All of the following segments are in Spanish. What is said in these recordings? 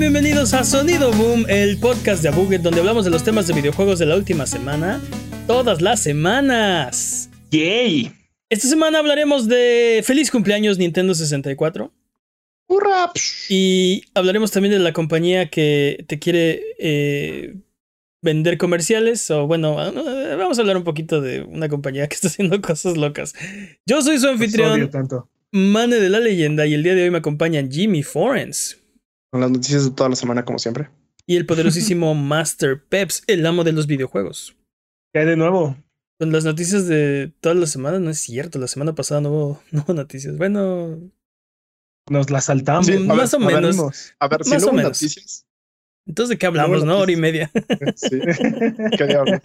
Sean bienvenidos a Sonido Boom, el podcast de Abuget donde hablamos de los temas de videojuegos de la última semana, todas las semanas. ¡Yay! Esta semana hablaremos de feliz cumpleaños Nintendo 64 ¡Hurra! y hablaremos también de la compañía que te quiere eh, vender comerciales o bueno, vamos a hablar un poquito de una compañía que está haciendo cosas locas. Yo soy su anfitrión, tanto. Mane de la leyenda y el día de hoy me acompañan Jimmy Forens. Con las noticias de toda la semana, como siempre. y el poderosísimo Master Peps, el amo de los videojuegos. ¿Qué hay de nuevo? Con las noticias de todas las semanas, no es cierto, la semana pasada no hubo, no hubo noticias. Bueno, Nos la saltamos. Sí, a más ver, o a ver, menos. A ver, si Más no hubo menos. noticias. entonces de qué hablamos, No. Hora y media. Sí. ¿Qué diablos?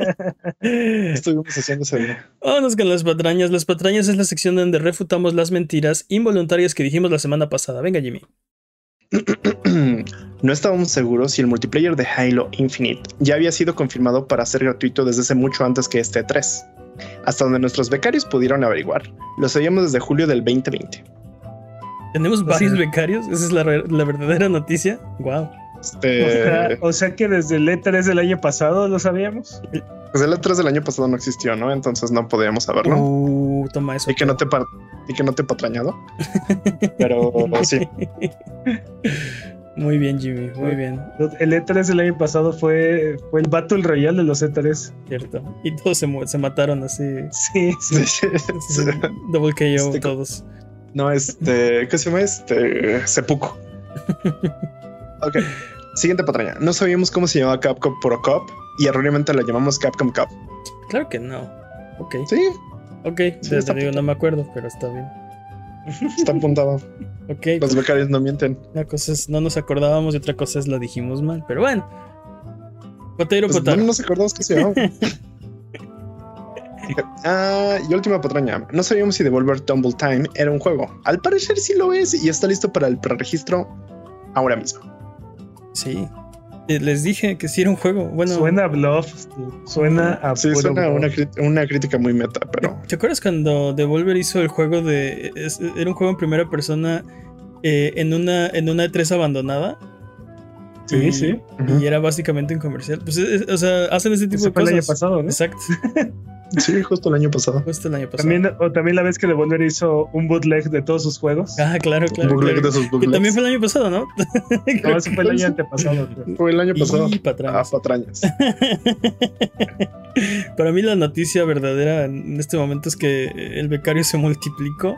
Estuvimos haciendo ese día. Vámonos con las patrañas. Las patrañas es la sección donde refutamos las mentiras involuntarias que dijimos la semana pasada. Venga, Jimmy. No estábamos seguros si el multiplayer de Halo Infinite ya había sido confirmado para ser gratuito desde hace mucho antes que este 3. Hasta donde nuestros becarios pudieron averiguar, lo sabíamos desde julio del 2020. Tenemos varios becarios. Esa es la, la verdadera noticia. Wow. Este, O, sea, o sea que desde el E3 del año pasado lo sabíamos. pues el E3 del año pasado no existió, ¿no? Entonces no podíamos saberlo. Uh, toma eso. Y que no te pa- y que no te patrañado. Pero sí. Muy bien, Jimmy. Muy bien. El E3 del año pasado fue, fue el Battle Royale de los E E3. Cierto. Y todos se, se mataron así. Sí, sí. Sí, sí. Double KO Este, todos. No, este, ¿qué se llama? Este, Seppuku. ok, siguiente patraña. No sabíamos cómo se llamaba Capcom Pro Cup y erróneamente la llamamos Capcom Cup. Claro que no. Ok. Sí, Ok. Sí, está digo, no me acuerdo, pero está bien. está apuntado. Ok. Los becarios no mienten. Una cosa es no nos acordábamos y otra cosa es la dijimos mal. Pero bueno. Potero, Pues, potaro. no nos acordamos qué se llamaba. Ah, y última patraña. No sabíamos si Devolver Tumble Time era un juego. Al parecer sí lo es y está listo para el preregistro ahora mismo. Sí. Eh, Les dije que sí era un juego. Bueno. Suena a bluff. Suena a Sí, puro suena bluff. una, una crítica muy meta, pero ¿Te acuerdas cuando Devolver hizo el juego de. es- era un juego en primera persona eh, en una en una E3 abandonada? Sí, Y- sí. Y era básicamente un comercial. Pues, es- o sea, hacen ese tipo Ese de fue el cosas. año pasado, ¿no? Exacto. sí, justo el año pasado. Justo el año pasado. También, o también la vez que Devolver hizo un bootleg de todos sus juegos. Ah, claro, claro. Bootleg claro. de sus Que bootlegs. también fue el año pasado, ¿no? No, ese fue el año antepasado. creo. Fue el año pasado. Y Ah, patrañas. Para mí la noticia verdadera en este momento es que el becario se multiplicó.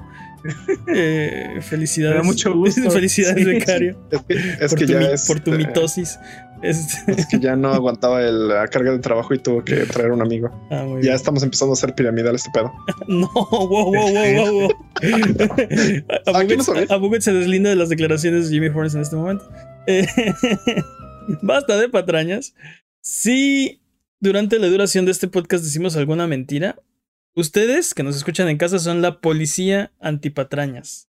Eh, felicidades. Me da mucho gusto. Felicidades, Sí. becario. Es que, es por, que tu, ya es, por tu eh, mitosis. Este- es que ya no aguantaba el- la carga de trabajo y tuvo que traer un amigo. Ah, Ya bien. estamos empezando a hacer piramidal este pedo. No, wow, wow, wow, wow. Ah. Abuget se deslinda de las declaraciones de Jimmy Horns en este momento. Eh, basta de patrañas. Si durante la duración de este podcast decimos alguna mentira, ustedes que nos escuchan en casa son la policía antipatrañas.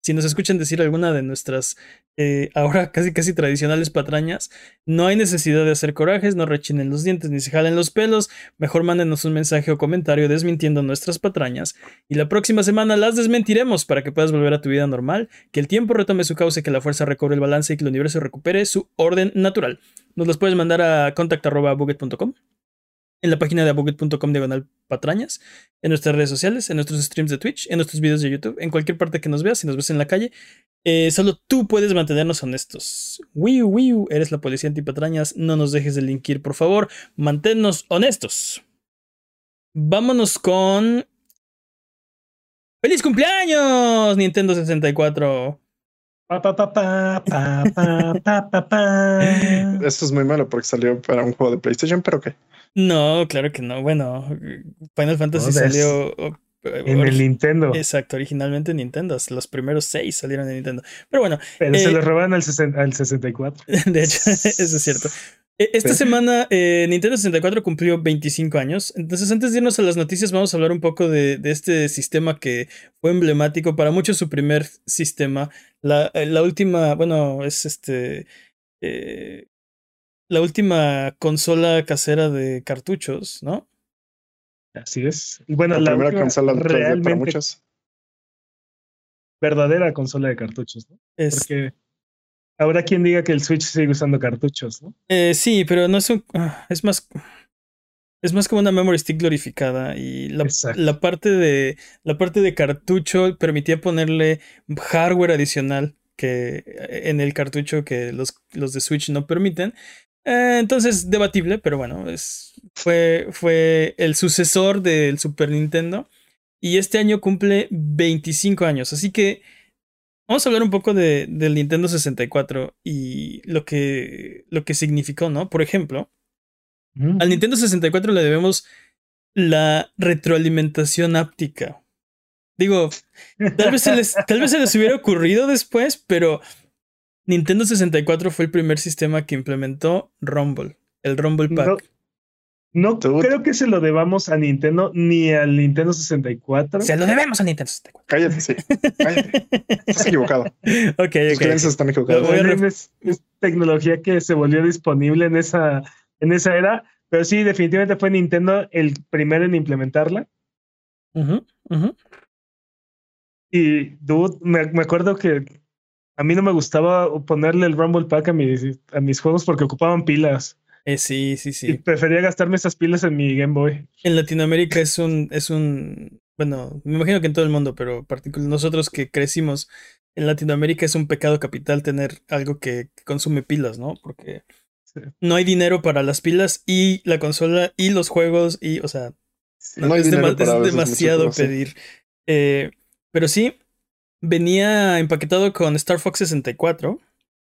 Si nos escuchan decir alguna de nuestras eh, ahora casi casi tradicionales patrañas, no hay necesidad de hacer corajes, no rechinen los dientes ni se jalen los pelos, mejor mándenos un mensaje o comentario desmintiendo nuestras patrañas y la próxima semana las desmentiremos para que puedas volver a tu vida normal, que el tiempo retome su cauce, que la fuerza recobre el balance y que el universo recupere su orden natural. Nos las puedes mandar a contact.buget.com en la página de abuget.com diagonal patrañas, en nuestras redes sociales, en nuestros streams de Twitch, en nuestros videos de YouTube, en cualquier parte que nos veas, si nos ves en la calle. Eh, solo tú puedes mantenernos honestos. Wiu, wiu, eres la policía antipatrañas, no nos dejes delinquir, por favor. Manténnos honestos. Vámonos con... ¡Feliz cumpleaños, Nintendo 64! Esto es muy malo porque salió para un juego de PlayStation, pero ¿qué? No, claro que no. Bueno, Final Fantasy salió... oh, En el Nintendo. Exacto, originalmente en Nintendo. Los primeros seis salieron de Nintendo. Pero bueno, Pero eh, se lo roban al, sesen- al 64. de hecho, eso es cierto. Eh, Esta semana eh, Nintendo 64 cumplió 25 años. Entonces, antes de irnos a las noticias, vamos a hablar un poco de, de este sistema que fue emblemático para muchos, su primer sistema. La, eh, la última, bueno, es este. eh, la última consola casera de cartuchos, ¿no? Así es. Y bueno, La, la, primera consola de 3D para realmente muchos. verdadera consola de cartuchos, ¿no? Es, Porque Habrá quien diga que el Switch sigue usando cartuchos, ¿no? Eh, sí, pero no es un. ah, Es más. Es más como una memory stick glorificada. Y la, la parte de. La parte de cartucho permitía ponerle hardware adicional que en el cartucho que los, los de Switch no permiten. Eh, entonces, debatible, pero bueno, es, fue, fue el sucesor del Super Nintendo. Y este año cumple 25 años. Así que vamos a hablar un poco de, del Nintendo 64 y lo que, lo que significó, ¿no? Por ejemplo, Mm. al Nintendo 64 le debemos la retroalimentación áptica. Digo, tal vez se les, tal vez se les hubiera ocurrido después, pero Nintendo 64 fue el primer sistema que implementó Rumble, el Rumble Pack. No, creo que se lo debamos a Nintendo ni al Nintendo 64. Se lo debemos a Nintendo 64. Cállate, sí. Cállate. Estás equivocado. Ok, Tus ok. creencias están equivocadas. Bueno, es, es tecnología que se volvió disponible en esa, en esa era, pero sí, definitivamente fue Nintendo el primero en implementarla. Y, dude, me, me acuerdo que a mí no me gustaba ponerle el Rumble Pack a mis, a mis juegos porque ocupaban pilas. Eh, sí, sí, Y sí. prefería gastarme esas pilas en mi Game Boy. En Latinoamérica es un, es un, bueno, me imagino que en todo el mundo, pero particular nosotros que crecimos en Latinoamérica es un pecado capital tener algo que, que consume pilas, ¿no? Porque Sí. no hay dinero para las pilas y la consola y los juegos y, o sea, No hay es, dinero para es demasiado pedir. Eh, pero sí, venía empaquetado con Star Fox 64,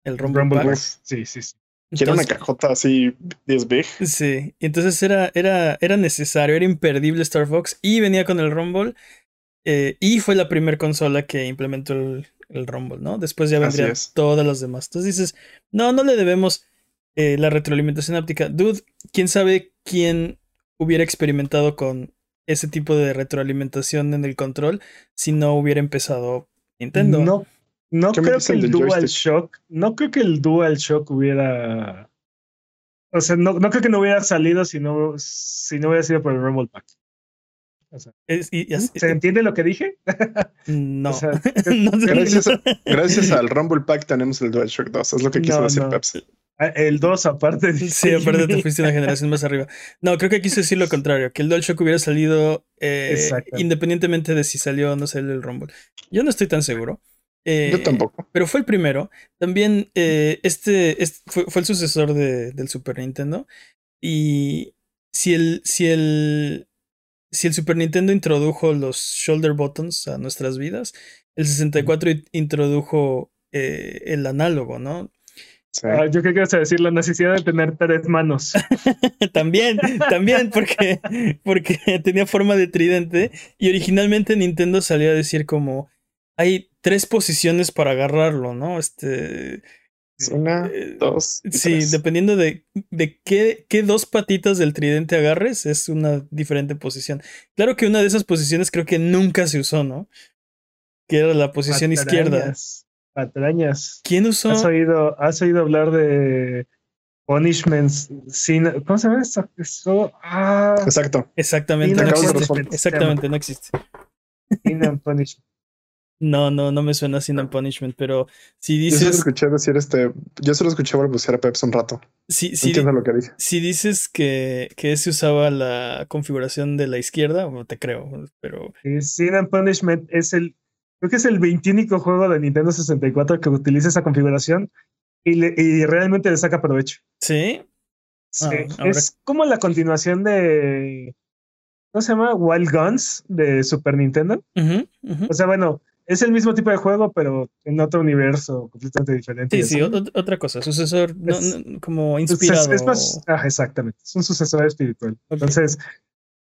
el Rumble, Rumble Pack. Sí, sí, sí. Quiero una cajota así 10 big. Sí, y entonces era, era, era necesario, era imperdible Star Fox y venía con el Rumble eh, y fue la primera consola que implementó el, el Rumble, ¿no? Después ya vendrían todas las demás. Entonces dices, no, no le debemos eh, la retroalimentación áptica. Dude, quién sabe quién hubiera experimentado con ese tipo de retroalimentación en el control si no hubiera empezado Nintendo. No, no ¿Qué me creo que el del Dual joystick? Shock, no creo que el Dual Shock hubiera. O sea, no, no creo que no hubiera salido si no, si no hubiera sido por el Rumble Pack. O sea, Es- y- y así- ¿Se entiende lo que dije? no. O sea, No sé. Gracias, a- gracias al Rumble Pack tenemos el DualShock 2. Es lo que quiso No, decir no. Pepsi. El 2 aparte. Sí, aparte te fuiste una generación más arriba. No, creo que quiso decir lo contrario, que el DualShock hubiera salido eh, independientemente de si salió o no salió el Rumble. Yo no estoy tan seguro. Eh, Yo tampoco. Pero fue el primero. También eh, este, este fue, fue el sucesor de- del Super Nintendo. Y si el, si el, si el Super Nintendo introdujo los shoulder buttons a nuestras vidas, el 64 in- introdujo eh, el análogo, ¿no? Sí. Ah, yo ibas a decir la necesidad de tener tres manos. también, también, porque, porque tenía forma de tridente. Y originalmente Nintendo salió a decir como hay tres posiciones para agarrarlo, ¿no? Este. Una, eh, dos. y Sí, tres. dependiendo de, de qué, qué dos patitas del tridente agarres, es una diferente posición. Claro que una de esas posiciones creo que nunca se usó, ¿no? Que era la posición izquierda. Patrañas. ¿Quién usó? ¿Has oído, has oído hablar de punishments sin. ¿Cómo se llama esto? Esto- Ah, Exacto. Exactamente, no existe. Exactamente, no existe. sin and punishment. No, no, no me suena Sin and Punishment, pero si Yo solo dices, escuché decir este. Yo solo escuché balbucear a Pepsi un rato. si, No si, entiendo lo que dije. si dices que, que se usaba la configuración de la izquierda, bueno, te creo, pero Sin and Punishment es el. Creo que es el 21 juego de Nintendo 64 que utiliza esa configuración y, le- y realmente le saca provecho. sí, Sí, Ah, es como la continuación de. ¿Cómo se llama? Wild Guns de Super Nintendo. O sea, bueno, es el mismo tipo de juego, pero en otro universo completamente diferente. Sí, sí, otra cosa, sucesor, no, Es- no, como inspirado. Es, más, ah, exactamente, es un sucesor espiritual. Entonces,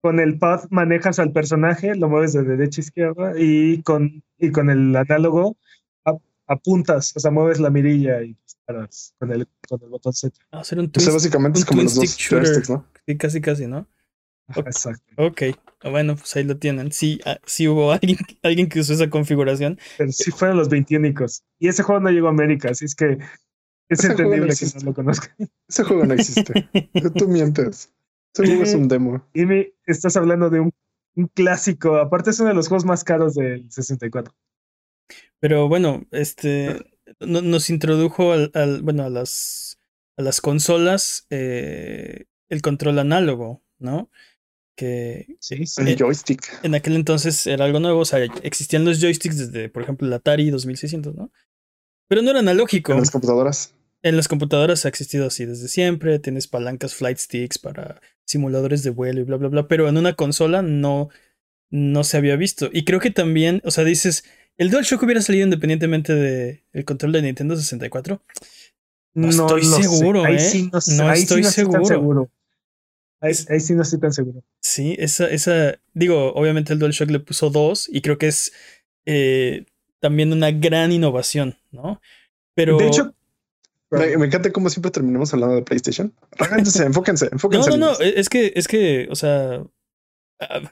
con el pad manejas al personaje, lo mueves de derecha a izquierda y con, y con el análogo ap- apuntas, o sea, mueves la mirilla y disparas con el, con el botón Z. Ah, hacer un O sea, twist, básicamente es un como twin los dos stick shooter. joysticks, ¿no? sí, casi, casi, ¿no? Exacto. Ok, bueno, pues ahí lo tienen. Sí, ah, sí hubo alguien, alguien que usó esa configuración. Pero sí fueron los 21 Y ese juego no llegó a América, así es que es Ese juego no entendible que existe. no lo conozcan. Ese juego no existe. Tú mientes. Ese juego es un demo. Y me estás hablando de un, un clásico, aparte es uno de los juegos más caros del 64. Pero bueno, este, nos introdujo al, bueno, a las, a las consolas eh, el control análogo, ¿no? Que sí, el joystick. En aquel entonces era algo nuevo, o sea, existían los joysticks desde, por ejemplo, el Atari 2600, ¿no? Pero no era analógico. En las computadoras. En las computadoras ha existido así desde siempre, tienes palancas flight sticks para simuladores de vuelo y bla, bla, bla, pero en una consola no, no se había visto. Y creo que también, o sea, dices, ¿el DualShock hubiera salido independientemente del el control de Nintendo 64? No, estoy seguro, ¿eh? no, estoy seguro. Ahí, sí no estoy tan seguro. Sí, esa, esa, digo, obviamente el DualShock le puso dos y creo que es eh, también una gran innovación, ¿no? Pero... De hecho, me, encanta cómo siempre terminamos hablando de PlayStation. Enfóquense, enfóquense, enfóquense. No, no, no, es que, es que, o sea, ah,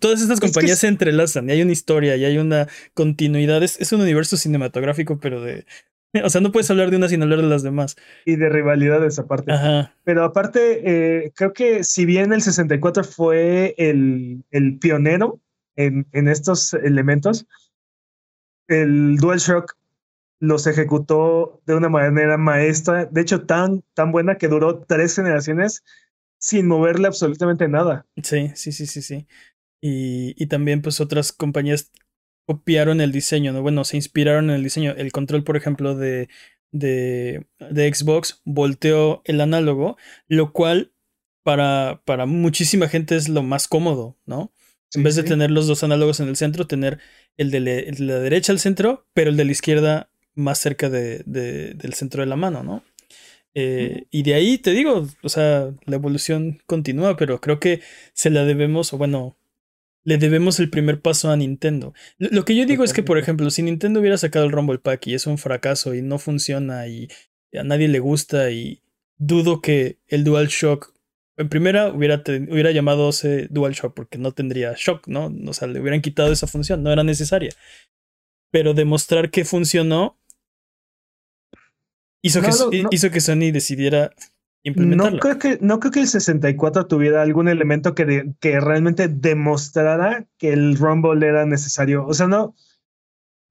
todas estas compañías se entrelazan y hay una historia y hay una continuidad. Es, un universo cinematográfico, pero de. O sea, no puedes hablar de una sin hablar de las demás. Y de rivalidades aparte. Pero aparte, eh, creo que si bien el 64 fue el, el pionero en, en estos elementos, el DualShock los ejecutó de una manera maestra, de hecho tan, tan buena que duró tres generaciones sin moverle absolutamente nada. Sí, sí, sí, sí, sí. Y, y también pues otras compañías copiaron el diseño, ¿no? Bueno, se inspiraron en el diseño. El control, por ejemplo, de, de, de Xbox volteó el análogo, lo cual para, para muchísima gente es lo más cómodo, ¿no? en vez de tener los dos análogos en el centro, tener el de, la derecha al centro, pero el de la izquierda más cerca de, del centro de la mano, ¿no? Eh, y de ahí te digo, o sea, la evolución continúa, pero creo que se la debemos, o bueno, le debemos el primer paso a Nintendo. Lo, que yo digo es que, por ejemplo, si Nintendo hubiera sacado el Rumble Pack y es un fracaso y no funciona y a nadie le gusta y dudo que el DualShock en primera hubiera, hubiera llamado ese DualShock porque no tendría shock, ¿no? O sea, le hubieran quitado esa función, no era necesaria. Pero demostrar que funcionó Hizo, que, hizo que Sony decidiera implementarlo. No creo, que, no creo que el 64 tuviera algún elemento que, que realmente demostrara que el Rumble era necesario. O sea, no,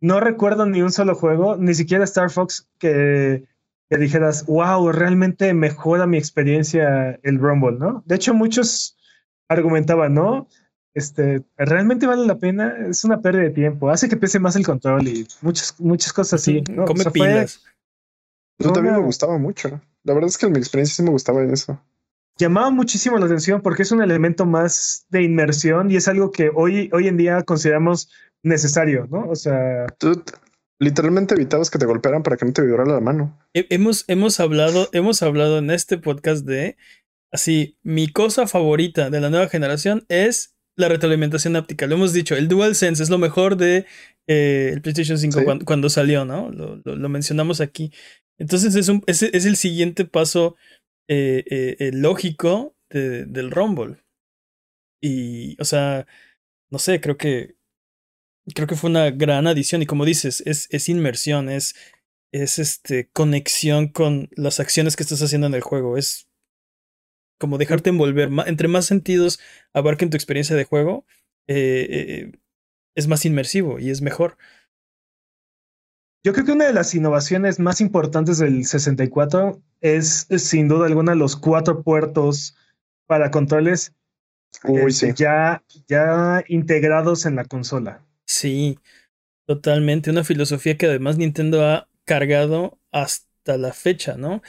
no recuerdo ni un solo juego, ni siquiera Star Fox, que, que dijeras, wow, realmente mejora mi experiencia el Rumble, ¿no? De hecho, muchos argumentaban, ¿no? Este, realmente vale la pena, es una pérdida de tiempo, hace que pese más el control y muchas, muchas cosas así. ¿no? Come pilas. Yo también me gustaba mucho. La verdad es que en mi experiencia sí me gustaba en eso. Llamaba muchísimo la atención porque es un elemento más de inmersión y es algo que hoy, hoy en día consideramos necesario, ¿no? O sea. Tú literalmente evitabas que te golpearan para que no te vibrara la mano. Hemos, hemos hablado, hemos hablado en este podcast de así, mi cosa favorita de la nueva generación es la retroalimentación áptica. Lo hemos dicho, el DualSense es lo mejor de eh, el PlayStation 5 cuando, salió, ¿no? lo, mencionamos aquí. Entonces es, un, es, el siguiente paso eh, eh, eh, lógico de, del Rumble. Y, o sea, no sé, creo que creo que fue una gran adición. Y como dices, es, inmersión, es, es este conexión con las acciones que estás haciendo en el juego. Es como dejarte envolver. Entre más sentidos abarquen tu experiencia de juego, es más inmersivo y es mejor. Yo creo que una de las innovaciones más importantes del 64 es, sin duda alguna los cuatro puertos para controles este, ya, ya integrados en la consola. Sí, totalmente. Una filosofía que además Nintendo ha cargado hasta la fecha, ¿no?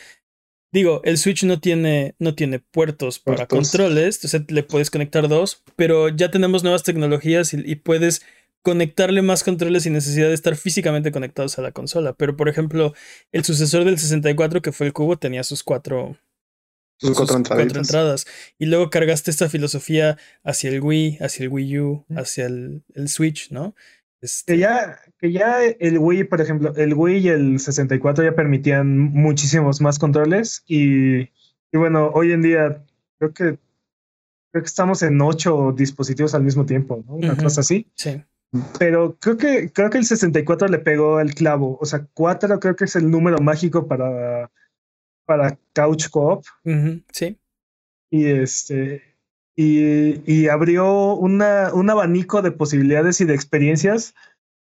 Digo, el Switch no tiene, no tiene puertos para controles, entonces le puedes conectar dos, pero ya tenemos nuevas tecnologías y puedes conectarle más controles sin necesidad de estar físicamente conectados a la consola. Pero, por ejemplo, el sucesor del 64, que fue el cubo, tenía sus cuatro, sus cuatro, entradas. Y luego cargaste esta filosofía hacia el Wii, hacia el Wii U, hacia el, el Switch, ¿no? Este... Que, ya, que ya el Wii, por ejemplo, el Wii y el 64 ya permitían muchísimos más controles. Y, y bueno, hoy en día creo que creo que estamos en ocho dispositivos al mismo tiempo, ¿no? Una cosa así. Sí. Pero creo que, creo que el 64 le pegó el clavo. O sea, 4 creo que es el número mágico para, para Couch Coop. sí. Y este. Y, y abrió una, un abanico de posibilidades y de experiencias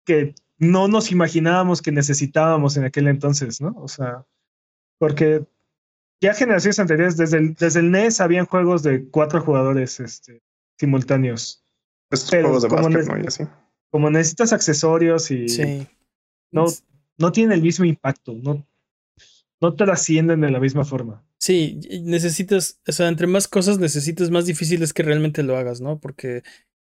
que no nos imaginábamos que necesitábamos en aquel entonces, ¿no? O sea, porque ya generaciones anteriores, desde el, desde el NES, habían juegos de cuatro jugadores este, simultáneos. Estos Pero juegos de como básquet, ne- ¿no? Y así. Como necesitas accesorios y Sí. no, no tienen el mismo impacto, no, no trascienden de la misma forma. Sí, necesitas, o sea, entre más cosas necesitas, más difícil es que realmente lo hagas, ¿no? Porque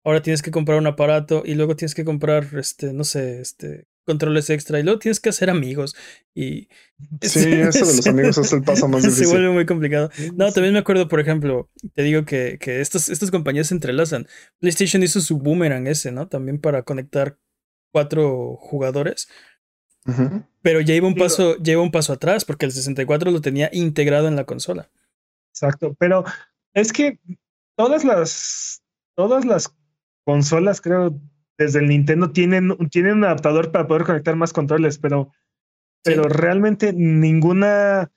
ahora tienes que comprar un aparato y luego tienes que comprar, este, no sé, este, controles extra y luego tienes que hacer amigos y Sí, eso de los amigos es el paso más se difícil. vuelve muy complicado. No, también me acuerdo, por ejemplo, te digo que, que estas, estas compañías se entrelazan. PlayStation hizo su boomerang ese, ¿no? También para conectar cuatro jugadores. Pero ya iba un Digo- paso, ya iba un paso atrás, porque el 64 lo tenía integrado en la consola. Exacto, pero es que todas las, todas las consolas, creo, desde el Nintendo tienen, tienen un adaptador para poder conectar más controles, pero, pero Sí. realmente ninguna,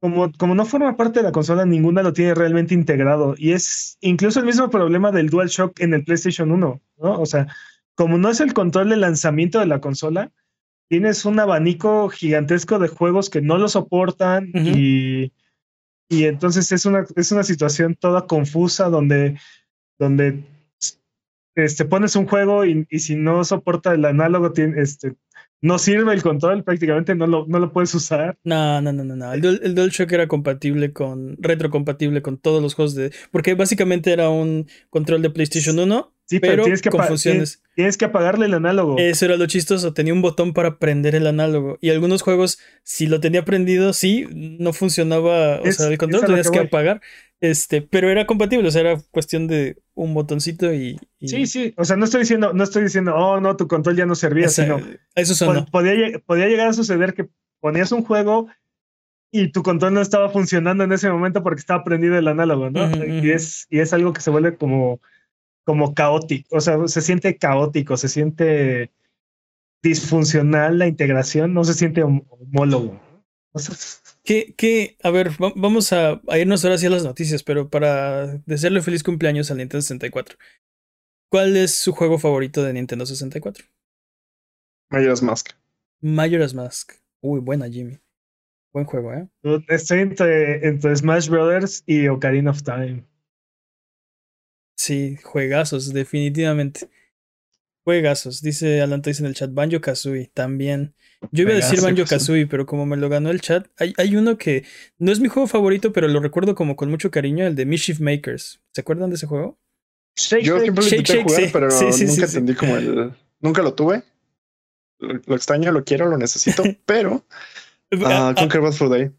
como, como no forma parte de la consola, ninguna lo tiene realmente integrado. Y es incluso el mismo problema del DualShock en el PlayStation 1, ¿no? O sea, como no es el control de lanzamiento de la consola, tienes un abanico gigantesco de juegos que no lo soportan y, y entonces es una, es una situación toda confusa donde, donde este, pones un juego y, si no soporta el análogo, tiene, este, no sirve el control, prácticamente no lo, no lo puedes usar. No, no, no, no, no. El, el DualShock era compatible con, retrocompatible con todos los juegos de, porque básicamente era un control de PlayStation 1, Sí, pero, pero tienes, que tienes, tienes que apagarle el análogo. Eso era lo chistoso, tenía un botón para prender el análogo. Y algunos juegos, si lo tenía prendido, sí, no funcionaba, o sea, el control tenías que apagar. Este, pero era compatible, o sea, era cuestión de un botoncito y. y- Sí, sí. O sea, no estoy diciendo, no estoy diciendo, oh, no, tu control ya no servía, esa- sino eso sonó. pod- podía, podía llegar a suceder que ponías un juego y tu control no estaba funcionando en ese momento porque estaba prendido el análogo, ¿no? Y, es, y es algo que se vuelve como, como caótico, o sea, se siente caótico, se siente disfuncional la integración, no se siente hom- homólogo. O sea, ¿Qué, qué? A ver, va- vamos a, a irnos ahora sí a las noticias, pero para desearle feliz cumpleaños al Nintendo 64. ¿Cuál es su juego favorito de Nintendo 64? Majora's Mask. Majora's Mask. Uy, buena, Jimmy. Buen juego, ¿eh? estoy entre, entre Smash Brothers y Ocarina of Time. Sí, juegazos, definitivamente. Juegazos, dice Alan Toys en el chat. Banjo Kazooie también. Yo iba a decir Banjo Kazooie. Pero como me lo ganó el chat, hay, hay uno que no es mi juego favorito, pero lo recuerdo como con mucho cariño, el de Mischief Makers. ¿Se acuerdan de ese juego? Shake, Yo Shake, siempre lo intenté Shake, jugar, sí. pero Sí, sí, nunca sí, sí. entendí como el. Nunca lo tuve. Lo, lo extraño, lo quiero, lo necesito, pero. Ah, ah, Conquer Bad Fur Day.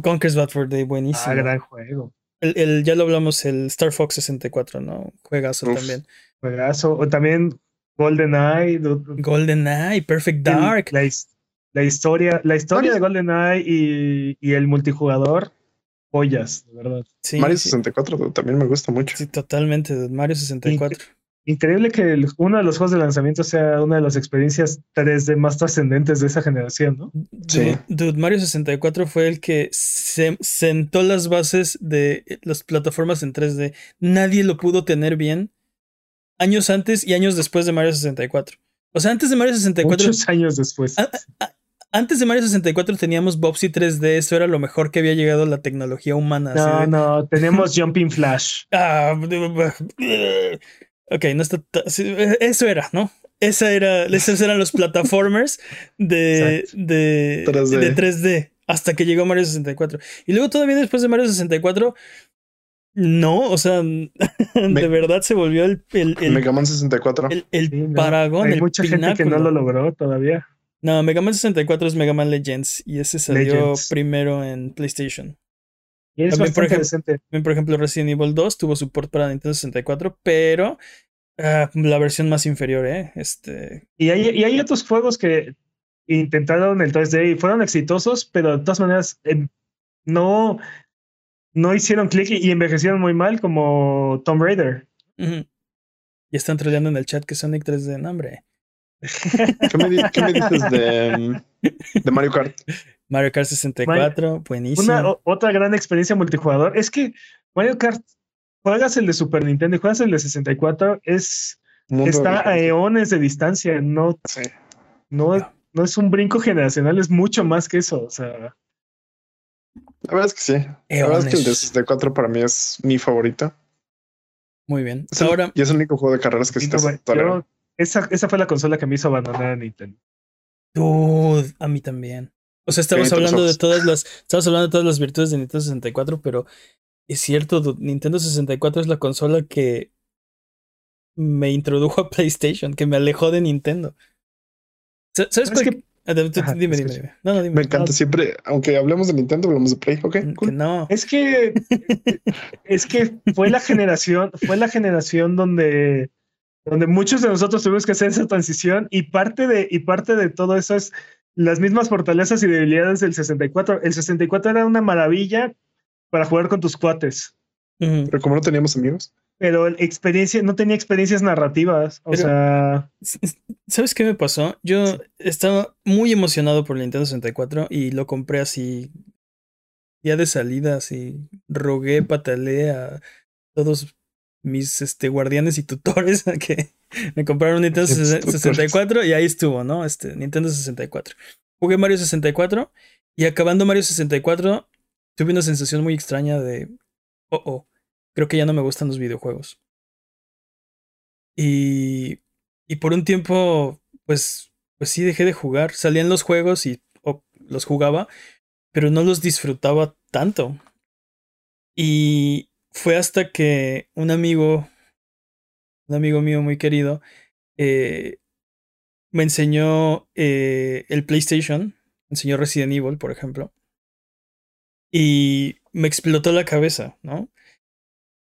Conker's Bad Fur Day, buenísimo. Ah, gran juego. El, el- ya lo hablamos, el Star Fox 64, ¿no? Juegazo Uf. también. Juegazo. O también GoldenEye. GoldenEye, Perfect el- Dark. La, his- la historia, la historia de GoldenEye y, y el multijugador, joyas, de verdad. Sí, Mario sí, 64 también me gusta mucho. sí, totalmente, Mario 64. Increíble que el- uno de los juegos de lanzamiento sea una de las experiencias 3D más trascendentes de esa generación, ¿no? Sí. Dude, dude, Mario 64 fue el que se- sentó las bases de las plataformas en 3D. Nadie lo pudo tener bien años antes y años después de Mario 64. O sea, antes de Mario 64, Muchos años después. Antes de Mario 64 teníamos Bobsy 3D, eso era lo mejor que había llegado a la tecnología humana. no, no, tenemos Jumping Flash. Ah, ok, no está. sí, Eso era, ¿no? Esa era, esos eran los plataformers de, de, 3D. de 3D hasta que llegó Mario 64. Y luego todavía después de Mario 64, no, o sea, de verdad se volvió el, el, el, Mega Man 64. el- el Sí, no. paragón, Hay el mucha gente que no lo logró todavía. No, Mega Man 64 es Mega Man Legends y ese salió Legends. primero en PlayStation. Y es También, por ejemplo- decente. También, por ejemplo, Resident Evil 2 tuvo support para Nintendo 64, pero ah, la versión más inferior, ¿eh? Este, Y hay, y hay otros juegos que intentaron el 3D y fueron exitosos, pero de todas maneras no, no hicieron clic y y envejecieron muy mal, como Tomb Raider. ujú. Y están troleando en el chat que Sonic 3D, no, hombre. ¿Qué me, di- qué me dices de, mm, de Mario Kart? Mario Kart 64, buenísimo. Una o- otra gran experiencia multijugador es que Mario Kart, juegas el de Super Nintendo y juegas el de 64, es, Mundo está a eones de distancia, no, Sí. no, no es un brinco generacional, es mucho más que eso. O sea, La verdad es que sí. La verdad es que el de 64 para mí es mi favorito. Muy bien. Es el- Ahora, y es el único juego de carreras que sí te yo- hace tolerar. esa, esa fue la consola que me hizo abandonar a Nintendo. dude, a mí también. O sea, estamos hablando de todas las. Estamos hablando de todas las virtudes de Nintendo 64, pero es cierto, Nintendo 64 es la consola que me introdujo a PlayStation, que me alejó de Nintendo. Sa- ¿Sabes Es por qué? Ah, dime, dime. No, no, dime. Me encanta siempre, aunque hablemos de Nintendo, hablamos de Play. Ok, cool. no. Es que es que fue la generación, fue la generación donde, donde muchos de nosotros tuvimos que hacer esa transición y parte de, y parte de todo eso es las mismas fortalezas y debilidades del 64. El 64 era una maravilla para jugar con tus cuates. Pero como no teníamos amigos, pero experiencia, no tenía experiencias narrativas. O Pero- sea, ¿Sabes qué me pasó? Yo estaba muy emocionado por el Nintendo 64 y lo compré así, ya de salida, así. Rogué, pataleé a todos mis este, guardianes y tutores a que me compraron un Nintendo Tus ses- tutores. 64 y ahí estuvo, ¿no? Este, Nintendo 64. Jugué Mario 64 y acabando Mario 64 tuve una sensación muy extraña de, oh, oh, creo que ya no me gustan los videojuegos. Y, y por un tiempo, pues, pues sí dejé de jugar. Salían los juegos y oh, los jugaba, pero no los disfrutaba tanto. Y fue hasta que un amigo, un amigo mío muy querido, eh, me enseñó eh, el PlayStation, me enseñó Resident Evil, por ejemplo, y me explotó la cabeza, ¿no?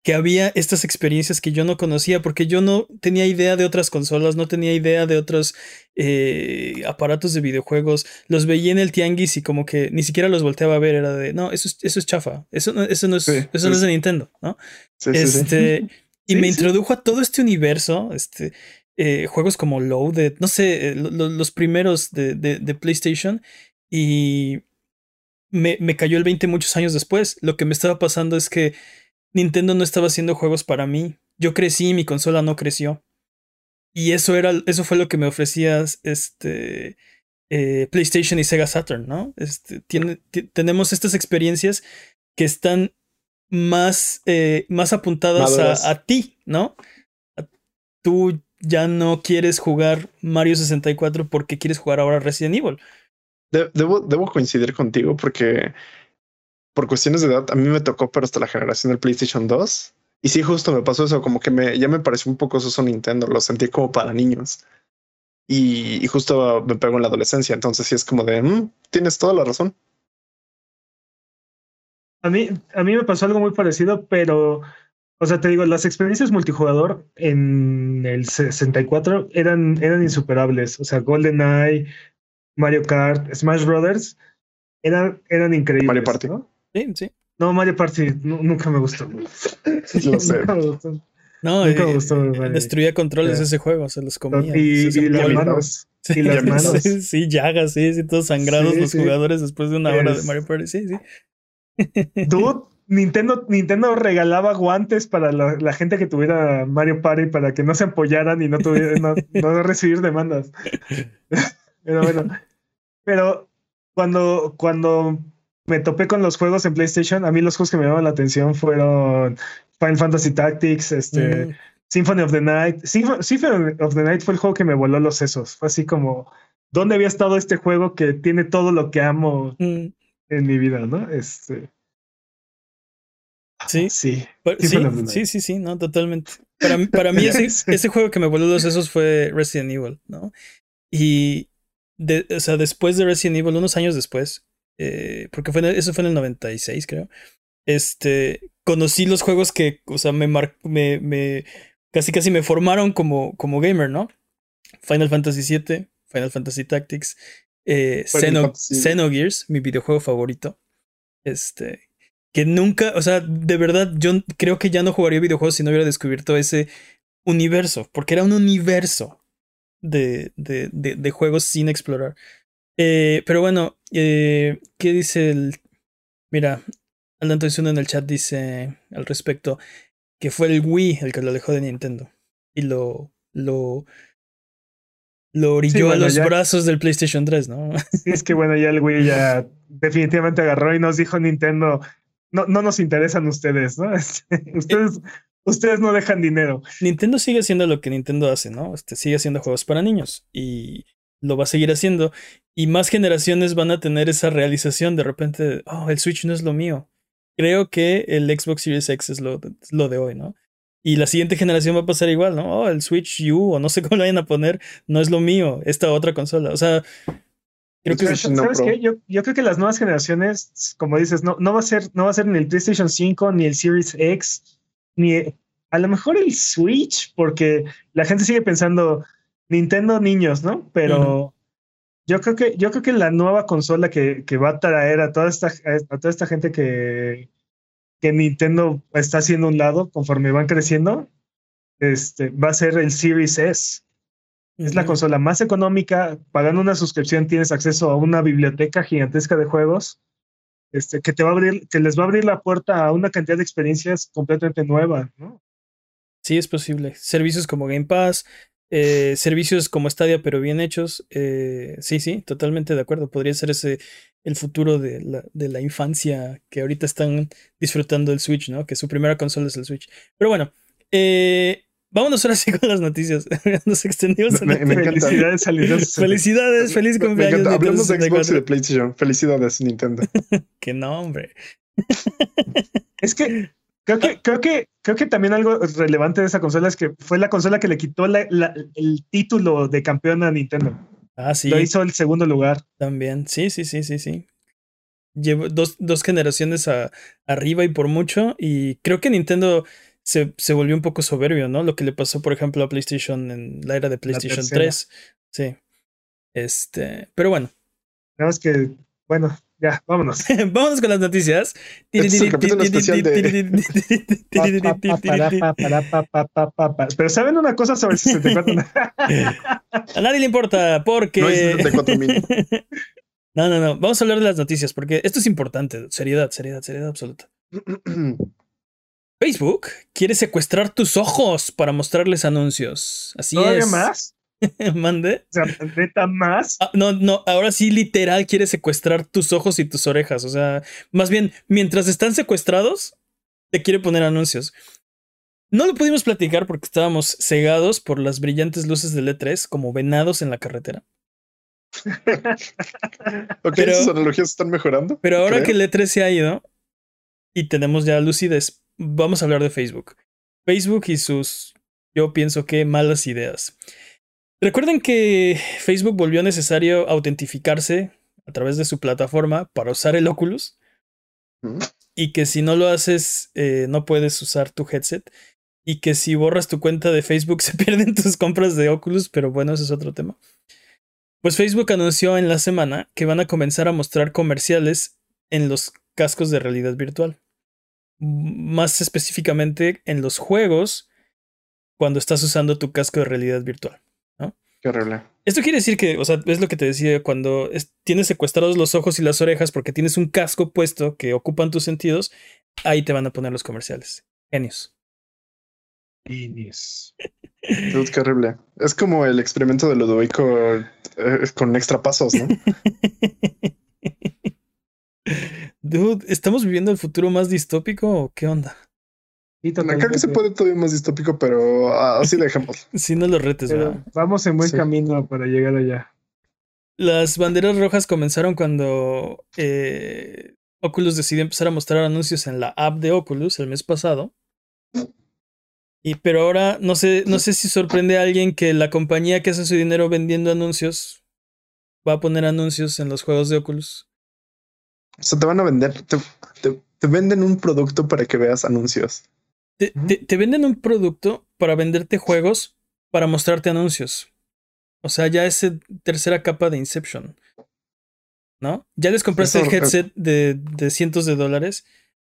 Que había estas experiencias que yo no conocía porque yo no tenía idea de otras consolas, no tenía idea de otros eh, aparatos de videojuegos. Los veía en el tianguis y como que ni siquiera los volteaba a ver, era de, no, eso es, eso es chafa, eso no, eso no, es, Sí, eso sí, no es de. Nintendo, ¿no? sí, sí, sí. Este, y Sí, me introdujo a todo este universo, este, eh, juegos como Loaded, no sé, eh, lo- lo- los primeros de, de- de PlayStation, y me, me cayó el 20 muchos años después. Lo que me estaba pasando es que Nintendo no estaba haciendo juegos para mí. Yo crecí y mi consola no creció. Y eso era, eso fue lo que me ofrecía este eh, PlayStation y Sega Saturn, ¿no? Este, tiene, ti- tenemos estas experiencias que están más, eh, más apuntadas a, a ti, ¿no? Tú ya no quieres jugar Mario 64 porque quieres jugar ahora Resident Evil. De- debo, debo coincidir contigo porque por cuestiones de edad a mí me tocó, pero hasta la generación del PlayStation 2. Y sí, justo me pasó eso, como que me, ya me pareció un poco soso Nintendo, lo sentí como para niños. Y, y justo me pegó en la adolescencia, entonces sí es como de, "Mm, tienes toda la razón. A mí, a mí me pasó algo muy parecido, pero, o sea, te digo, las experiencias multijugador en el 64 eran, eran insuperables. O sea, GoldenEye, Mario Kart, Smash Brothers, eran, eran increíbles. Mario Party. ¿no? Sí, sí. No, Mario Party nu- nunca me gustó. Lo sé. Nunca me gustó. No, Nunca me eh, gustó, eh, Mario. destruía controles Ya. ese juego, se los comía. Y, se y las manos. Sí, y las sí, manos. Sí, sí, llagas, sí, sí, todos sangrados Sí, los sí. jugadores después de una hora de Mario Party. Sí, sí. Dude, Nintendo, Nintendo regalaba guantes para la, la gente que tuviera Mario Party para que no se apoyaran y no tuvieran, no, no recibir demandas. Pero bueno. Pero cuando, cuando me topé con los juegos en PlayStation, a mí los juegos que me llamaban la atención fueron Final Fantasy Tactics, este, Mm, Symphony of the Night. Symph- Symphony of the Night fue el juego que me voló los sesos. Fue así como, ¿dónde había estado este juego que tiene todo lo que amo mm, en mi vida, no? Este, sí. sí. Pero- Sí, sí, sí, no, totalmente. Para, mí- para mí ese, Sí. ese juego que me voló los sesos fue Resident Evil, ¿no? Y, de, o sea, después de Resident Evil, unos años después, eh, porque fue en el- eso fue en el 96, creo, este, conocí los juegos que, o sea, me, mar- me, me casi casi me formaron como, como gamer, ¿no? Final Fantasy VII, Final Fantasy Tactics, eh, Xeno-. Xenogears, mi videojuego favorito. Este, que nunca, o sea, de verdad, yo creo que ya no jugaría videojuegos si no hubiera descubierto ese universo, porque era un universo de, de, de, de juegos sin explorar. Eh, pero bueno, eh, ¿qué dice el... Mira, Alan Toysuno en el chat dice al respecto que fue el Wii el que lo alejó de Nintendo y lo, lo, lo orilló Sí, a los ya. brazos del PlayStation 3, ¿no? Sí, es que bueno, ya el güey ya definitivamente agarró y nos dijo Nintendo, no, no nos interesan ustedes, ¿no? Este, ustedes, ustedes no dejan dinero. Nintendo sigue haciendo lo que Nintendo hace, ¿no? Este, sigue haciendo juegos para niños y lo va a seguir haciendo. Y más generaciones van a tener esa realización de repente, oh, el Switch no es lo mío. Creo que el Xbox Series X es lo, es lo de hoy, ¿no? Y la siguiente generación va a pasar igual, ¿no? Oh, el Switch U o no sé cómo lo vayan a poner, no es lo mío, esta otra consola. O sea, creo que no, ¿Sabes qué? Yo, yo creo que las nuevas generaciones, como dices, no, no va a ser, no va a ser ni el PlayStation 5, ni el Series X, ni a lo mejor el Switch, porque la gente sigue pensando Nintendo niños, ¿no? Pero yo creo que, yo creo que la nueva consola que, que va a traer a toda esta, a toda esta gente que, que Nintendo está haciendo un lado conforme van creciendo, este, va a ser el Series S. Es la consola más económica. Pagando una suscripción tienes acceso a una biblioteca gigantesca de juegos. Este, que te va a abrir, que les va a abrir la puerta a una cantidad de experiencias completamente nueva, ¿no? Sí, es posible. Servicios como Game Pass, eh, servicios como Stadia, pero bien hechos. eh, sí, sí, totalmente de acuerdo. Podría ser ese el futuro de la, de la infancia que ahorita están disfrutando el Switch, ¿no? Que su primera consola es el Switch. Pero bueno, eh, vámonos ahora sí con las noticias. Nos extendimos. en Me- me encanta. Felicidades 64. Felicidades, feliz Me cumpleaños. Nintendo Hablamos de Xbox y de 64. PlayStation. Felicidades, Nintendo. Que no, hombre. Es que creo que, creo que, creo que también algo relevante de esa consola es que fue la consola que le quitó la- la- el título de campeón a Nintendo. Ah, sí. Lo hizo el segundo lugar. También, sí, sí, sí, sí, sí. Llevo dos, dos generaciones a- arriba y por mucho. Y creo que Nintendo se, se volvió un poco soberbio, ¿no? Lo que le pasó, por ejemplo, a PlayStation en la era de PlayStation tercera. 3. Sí. Este. Pero bueno. Nada más que, bueno, ya, vámonos. Vámonos con las noticias. Este es el capítulo especial. Pero ¿saben una cosa sobre el 64? A nadie le importa porque. No es de 4000. No, no, no. Vamos a hablar de las noticias porque esto es importante. Seriedad, seriedad, seriedad absoluta. Facebook quiere secuestrar tus ojos para mostrarles anuncios. Así ¿Todavía es. más? Mande. O sea, neta más. Ah, no, no, ahora sí literal quiere secuestrar tus ojos y tus orejas. O sea, más bien, mientras están secuestrados, te quiere poner anuncios. No lo pudimos platicar porque estábamos cegados por las brillantes luces del E3 como venados en la carretera. Ok, Pero- sus analogías están mejorando. Pero ahora creo. que el E3 se ha ido y tenemos ya lucidez, vamos a hablar de Facebook. Facebook y sus, yo pienso que malas ideas. Recuerden que Facebook volvió necesario autentificarse a través de su plataforma para usar el Oculus Mm. y que si no lo haces eh, no puedes usar tu headset y que si borras tu cuenta de Facebook se pierden tus compras de Oculus, pero bueno, ese es otro tema. Pues Facebook anunció en la semana que van a comenzar a mostrar comerciales en los cascos de realidad virtual. Más específicamente en los juegos cuando estás usando tu casco de realidad virtual. Qué horrible. Esto quiere decir que, o sea, es lo que te decía, cuando es- tienes secuestrados los ojos y las orejas porque tienes un casco puesto que ocupan tus sentidos, ahí te van a poner los comerciales. Genios. Genius. Dude, qué horrible. Es como el experimento de Ludovico eh, con extra pasos, ¿no? Dude, ¿estamos viviendo el futuro más distópico o qué onda? Sí, Creo que se totalmente. puede todavía más distópico, pero ah, así dejemos. Si no los retes, Pero ¿verdad? vamos en buen Sí. camino para llegar allá. Las banderas rojas comenzaron cuando eh, Oculus decidió empezar a mostrar anuncios en la app de Oculus el mes pasado. Y pero ahora no sé, no sé si sorprende a alguien que la compañía que hace su dinero vendiendo anuncios va a poner anuncios en los juegos de Oculus. O sea, te van a vender, te, te- te venden un producto para que veas anuncios. Te, te- te venden un producto para venderte juegos para mostrarte anuncios. O sea, ya es eh, tercera capa de Inception. ¿No? Ya les compraste Eso, el headset de, de cientos de dólares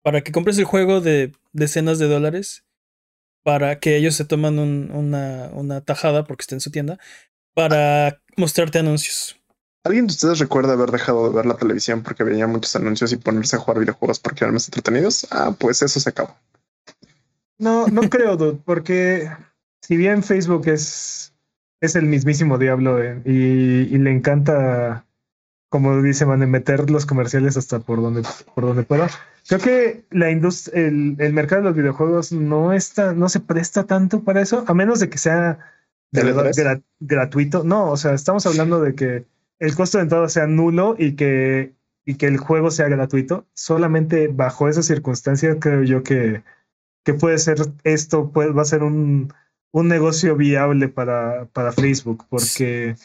para que compres el juego de decenas de dólares para que ellos se toman un- una, una tajada porque está en su tienda para mostrarte anuncios. ¿Alguien de ustedes recuerda haber dejado de ver la televisión porque veía muchos anuncios y ponerse a jugar videojuegos porque eran más entretenidos? Ah, pues eso se acabó. No, no creo, dude, porque si bien Facebook es, es el mismísimo diablo eh, y, y, le encanta, como dice Man, meter los comerciales hasta por donde, por donde pueda. Creo que la industria, el, el, mercado de los videojuegos no está, no se presta tanto para eso, a menos de que sea de verdad gra gratuito. No, o sea, estamos hablando de que el costo de entrada sea nulo y que, y que el juego sea gratuito. Solamente bajo esa circunstancia creo yo que, que puede ser esto, puede, va a ser un, un negocio viable para, para Facebook, porque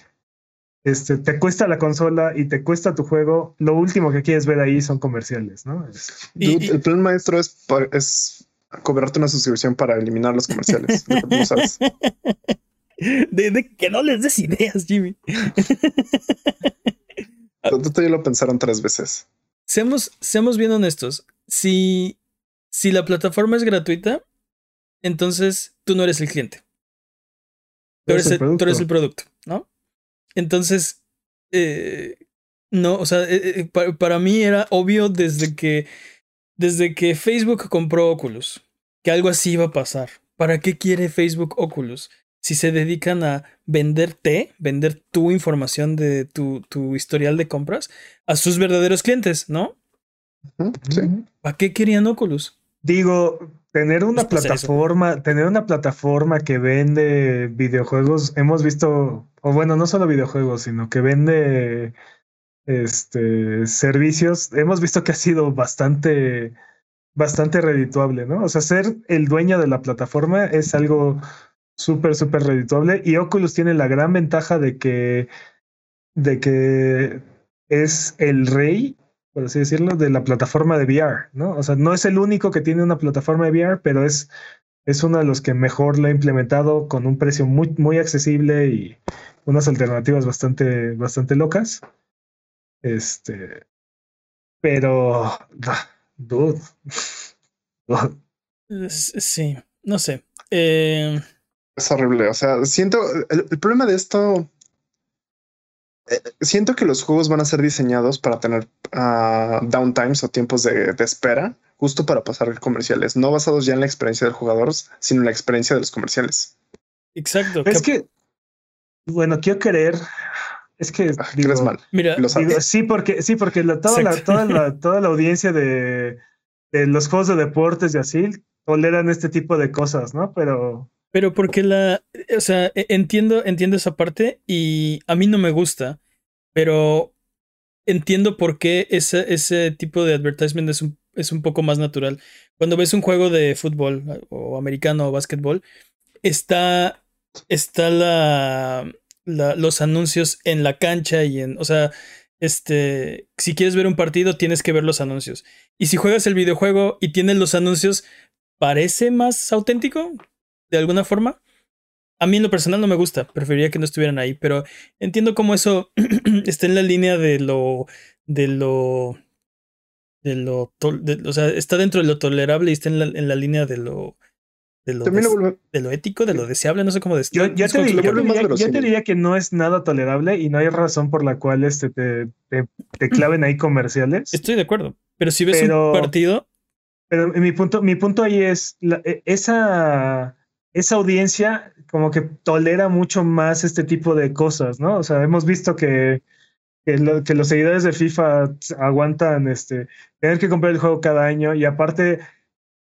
este, te cuesta la consola y te cuesta tu juego, lo último que quieres ver ahí son comerciales, ¿no? y, el plan maestro es, es cobrarte una suscripción para eliminar los comerciales. no sabes. De, que no les des ideas, Jimmy. Tú ya lo pensaron tres veces. Seamos, seamos bien honestos. Si, si la plataforma es gratuita, entonces tú no eres el cliente. Tú eres, el, tú eres el, producto, ¿no? Entonces, eh, no, o sea, eh, eh, para, para, mí era obvio desde que, desde que Facebook compró Oculus, que algo así iba a pasar. ¿Para qué quiere Facebook Oculus? Si se dedican a venderte, vender tu información de tu, tu historial de compras a sus verdaderos clientes, ¿no? Sí. ¿Para qué querían Oculus? Digo, tener una plataforma, tener una plataforma que vende videojuegos, hemos visto, o bueno, no solo videojuegos, sino que vende este servicios, hemos visto que ha sido bastante, bastante redituable, ¿no? O sea, ser el dueño de la plataforma es algo súper, súper redituable. Y Oculus tiene la gran ventaja de que, de que es el rey por así decirlo, de la plataforma de VR, ¿no? O sea, no es el único que tiene una plataforma de VR, pero es, es uno de los que mejor lo ha implementado con un precio muy, muy accesible y unas alternativas bastante, bastante locas. Este, pero, dude. Sí, no sé. Eh... Es horrible. O sea, siento el problema de esto siento que los juegos van a ser diseñados para tener uh, downtimes o tiempos de, de, espera, justo para pasar comerciales, no basados ya en la experiencia del jugador, sino en la experiencia de los comerciales. Exacto. Es que, bueno, quiero creer. Es que ah, digo, mal. Mira, digo, sí, porque sí, porque la, toda, la, toda, la, toda la audiencia de, de los juegos de deportes y así toleran este tipo de cosas, ¿no? Pero pero porque la, o sea, e, entiendo, entiendo esa parte y a mí no me gusta, pero entiendo por qué ese, ese tipo de advertisement es un, es un poco más natural. Cuando ves un juego de fútbol o americano o básquetbol, está, está la, la, los anuncios en la cancha y en, o sea, este, si quieres ver un partido tienes que ver los anuncios. Y si juegas el videojuego y tienes los anuncios, parece más auténtico, de alguna forma. A mí en lo personal no me gusta, preferiría que no estuvieran ahí, pero entiendo cómo eso está en la línea de lo de lo de lo o sea, está dentro de lo tolerable y está en la, en la línea de lo de lo, de lo ético, de lo deseable, no sé cómo decirlo. Yo, te, diría, que no es nada tolerable y no hay razón por la cual este te, te, claven ahí comerciales. Estoy de acuerdo, pero si ves un partido... Pero mi punto, mi punto ahí es, e, esa esa audiencia como que tolera mucho más este tipo de cosas, ¿no? O sea, hemos visto que, que, los seguidores de FIFA aguantan este, tener que comprar el juego cada año y aparte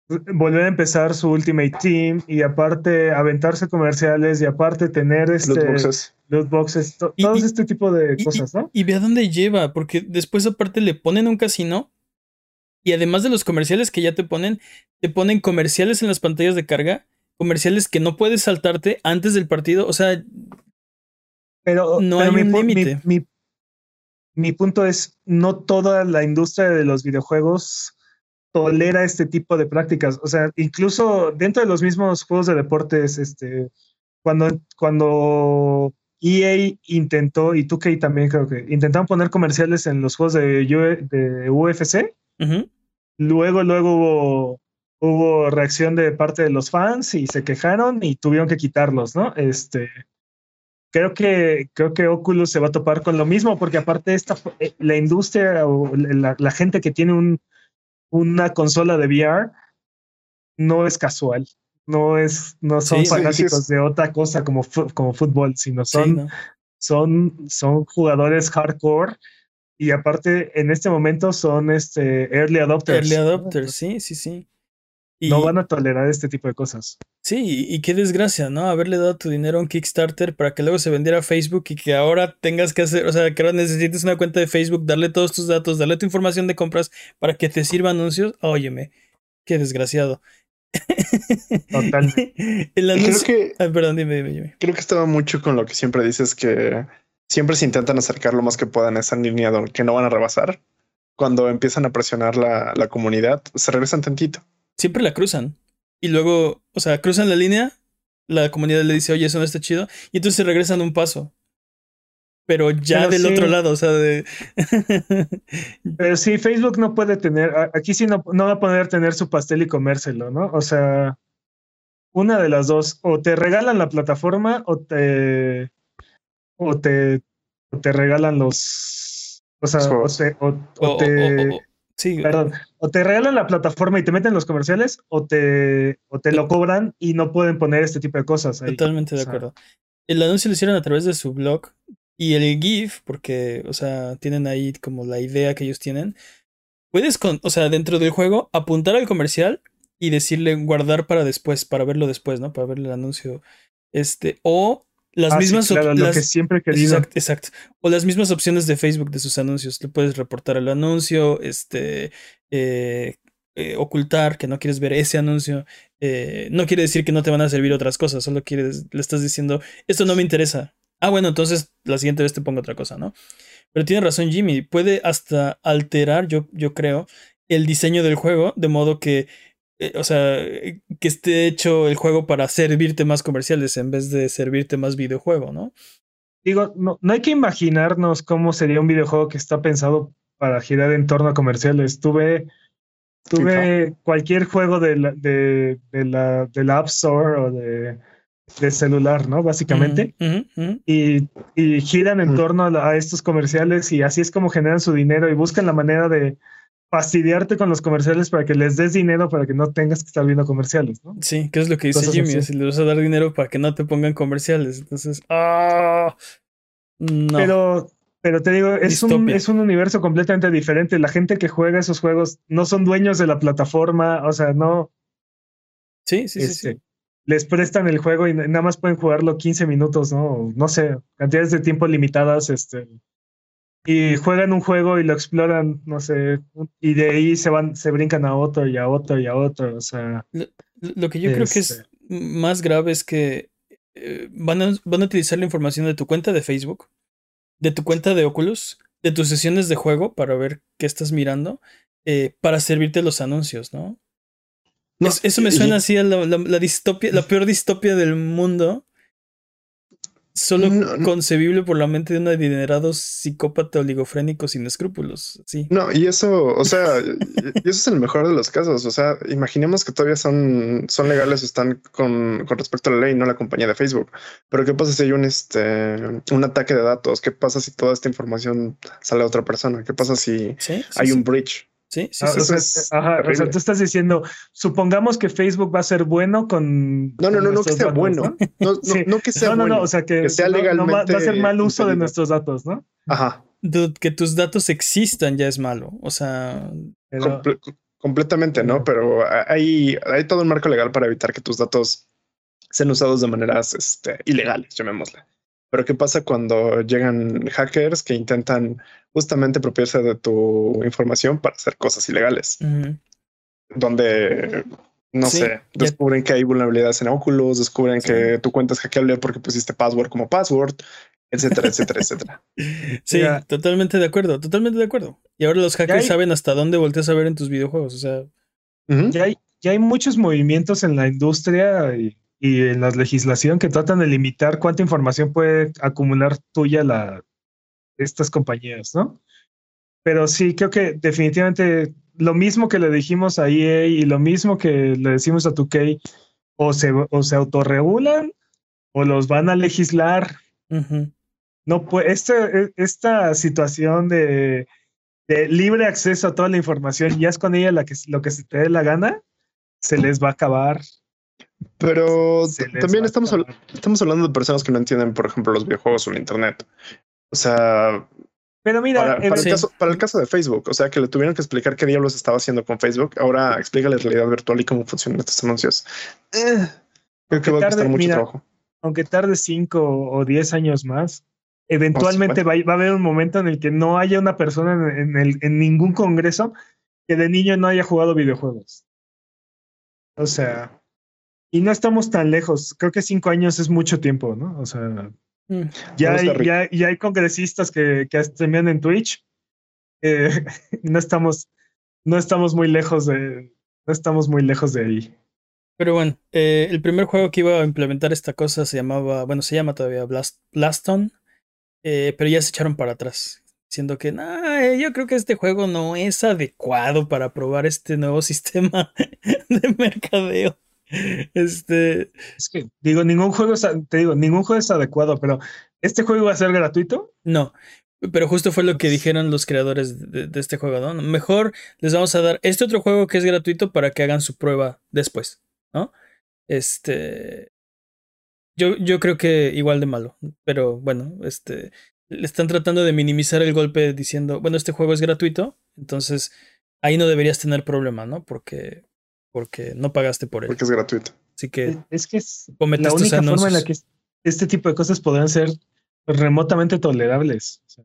volver a empezar su Ultimate Team y aparte aventarse comerciales y aparte tener este loot boxes, loot boxes todo este tipo de cosas, ¿no? Y, ve a dónde lleva, porque después aparte le ponen un casino y además de los comerciales que ya te ponen, te ponen comerciales en las pantallas de carga comerciales que no puedes saltarte antes del partido. O sea, pero, no hay un límite. Mi, mi, punto es, no toda la industria de los videojuegos tolera este tipo de prácticas. O sea, incluso dentro de los mismos juegos de deportes, este, cuando, cuando EA intentó, y 2K también creo que, intentaron poner comerciales en los juegos de, de UFC, luego, luego hubo hubo reacción de parte de los fans y se quejaron y tuvieron que quitarlos, ¿no? Este, creo que, creo que Oculus se va a topar con lo mismo, porque aparte esta, eh, la industria o la, gente que tiene un, una consola de VR no es casual. no es, no son Sí, sí, sí, fanáticos es- de otra cosa como, como fútbol, sino Sí, son, ¿no? son, son jugadores hardcore y aparte en este momento son este early adopters. Early adopters, sí, sí, sí. Y, No van a tolerar este tipo de cosas. Sí, y qué desgracia, ¿no? Haberle dado tu dinero a un Kickstarter para que luego se vendiera a Facebook y que ahora tengas que hacer, o sea, que ahora necesites una cuenta de Facebook, darle todos tus datos, darle tu información de compras para que te sirva anuncios. Óyeme, qué desgraciado. Totalmente. El Creo anuncio. que, Ay, perdón, dime, dime, dime. creo que estaba mucho con lo que siempre dices que siempre se intentan acercar lo más que puedan a esa línea que no van a rebasar. Cuando empiezan a presionar la, la comunidad, se regresan tantito. Siempre la cruzan. Y luego, o sea, cruzan la línea, la comunidad le dice, oye, eso no está chido, y entonces se regresan un paso. Pero ya Pero del sí. otro lado, o sea, de. Pero sí, Facebook no puede tener, aquí sí no, no va a poder tener su pastel y comérselo, ¿no? O sea, una de las dos, o te regalan la plataforma o te, o te, o te regalan los, o sea, o te, o- o- o o- te- o- o- sí, perdón, o te regalan la plataforma y te meten los comerciales, o te, o te lo cobran y no pueden poner este tipo de cosas ahí. Totalmente de O sea, acuerdo. El anuncio lo hicieron a través de su blog y el GIF, porque, o sea, tienen ahí como la idea que ellos tienen. Puedes, con, o sea, dentro del juego, apuntar al comercial y decirle guardar para después, para verlo después, ¿no? Para ver el anuncio. Este, o las ah, sí, mismas op- claro, lo las- que siempre he querido. Exacto, exacto. O las mismas opciones de Facebook de sus anuncios. Le puedes reportar el anuncio, este, eh, eh, ocultar que no quieres ver ese anuncio. Eh, no quiere decir que no te van a servir otras cosas, solo quieres, le estás diciendo, esto no me interesa. Ah, bueno, entonces la siguiente vez te pongo otra cosa, ¿no? Pero tiene razón Jimmy, puede hasta alterar, yo, yo creo, el diseño del juego, de modo que, o sea, que esté hecho el juego para servirte más comerciales en vez de servirte más videojuego, ¿no? Digo, no, no hay que imaginarnos cómo sería un videojuego que está pensado para girar en torno a comerciales. Tuve, tuve cualquier juego de la, de, de la, de la App Store o de, de celular, ¿no? Básicamente. Y, y giran en torno a, estos comerciales y así es como generan su dinero y buscan la manera de fastidiarte con los comerciales para que les des dinero para que no tengas que estar viendo comerciales, ¿no? Sí, que es lo que dice Cosas Jimmy, así. así le vas a dar dinero para que no te pongan comerciales. Entonces, ¡ah! No. Pero, pero te digo, es un, es un universo completamente diferente. La gente que juega esos juegos no son dueños de la plataforma, o sea, no sí, sí, sí, este, sí. les prestan el juego y nada más pueden jugarlo 15 minutos, ¿no? No sé, cantidades de tiempo limitadas, este. Y juegan un juego y lo exploran, no sé, y de ahí se van, se brincan a otro y a otro y a otro, o sea. Lo, lo que yo creo que es Este. más grave es que eh, van, a, van a utilizar la información de tu cuenta de Facebook, de tu cuenta de Oculus, de tus sesiones de juego para ver qué estás mirando, eh, para servirte los anuncios, ¿no? No, Es- eso me y- suena así a la, la- la distopia, la peor distopia del mundo. Solo No, no. concebible por la mente de un adinerado psicópata oligofrénico sin escrúpulos. Sí. No, y eso, o sea, y eso es el mejor de los casos. O sea, imaginemos que todavía son, son legales o están con, con respecto a la ley, no la compañía de Facebook. Pero ¿qué pasa si hay un, este, un ataque de datos? ¿Qué pasa si toda esta información sale a otra persona? ¿Qué pasa si Sí, sí, hay sí. un breach? Sí, sí, Ah, sí, o eso sea, es ajá, o sea, tú estás diciendo, supongamos que Facebook va a ser bueno con. No, no, no, no que sea datos, bueno. ¿no? No, no, Sí. no que sea no, no, bueno. no, o sea que, que sea no va- va, a legalmente ser mal uso de nuestros datos, ¿no? Ajá. Dude, que tus datos existan ya es malo. O sea, Pero- Comple- completamente, ¿no? Pero hay, hay todo un marco legal para evitar que tus datos sean usados de maneras este, ilegales, llamémosle. Pero ¿qué pasa cuando llegan hackers que intentan justamente apropiarse de tu información para hacer cosas ilegales? Donde, no Sí, sé, ya- descubren que hay vulnerabilidades en Oculus, descubren Sí. que tu cuenta es hackeable porque pusiste password como password, etcétera, etcétera, etcétera. sí, totalmente de acuerdo, totalmente de acuerdo. Y ahora los hackers hay- saben hasta dónde volteas a ver en tus videojuegos. O sea, Ujú. ya hay, ya hay muchos movimientos en la industria y, y en la legislación que tratan de limitar cuánta información puede acumular tuya la, estas compañías, ¿no? Pero sí, creo que definitivamente lo mismo que le dijimos a EA y lo mismo que le decimos a 2K, o se, o se autorregulan o los van a legislar. No, pues esta, esta situación de, de libre acceso a toda la información, ya es con ella la que, lo que se te dé la gana, se les va a acabar. Pero también estamos, estamos hablando de personas que no entienden, por ejemplo, los videojuegos o el internet. O sea, Pero mira, para, para el Sí. caso, para el caso de Facebook, o sea, que le tuvieron que explicar qué diablos estaba haciendo con Facebook. Ahora explica la realidad virtual y cómo funcionan estos anuncios. Eh, creo que va a tarde, costar mucho mira, trabajo. aunque tarde 5 o 10 años más, eventualmente va, a- va a haber un momento en el que no haya una persona en, en el, en ningún congreso que de niño no haya jugado videojuegos. O sea, y no estamos tan lejos. Creo que 5 años es mucho tiempo, ¿no? O sea, Mm. ya hay, ya, ya hay congresistas que, que streamean en Twitch. Eh, no estamos, no estamos muy lejos de, no estamos muy lejos de ahí. Pero bueno, eh, el primer juego que iba a implementar esta cosa se llamaba, bueno, se llama todavía Blast, Blaston, eh, pero ya se echaron para atrás, diciendo que "Nah, eh, yo creo que este juego no es adecuado para probar este nuevo sistema de mercadeo. Este, Es que digo, ningún juego es, te digo, ningún juego es adecuado, pero este juego va a ser gratuito. no, pero justo fue lo que dijeron los creadores de, de este juego, ¿no? Mejor les vamos a dar este otro juego que es gratuito para que hagan su prueba después, ¿no? Este, yo, yo creo que igual de malo, pero bueno, este, le están tratando de minimizar el golpe diciendo, bueno, este juego es gratuito, entonces ahí no deberías tener problema, ¿no? Porque, porque no pagaste por él. Porque es gratuito. Así que Es- que es la única forma en la que este tipo de cosas podrán ser remotamente tolerables. O sea,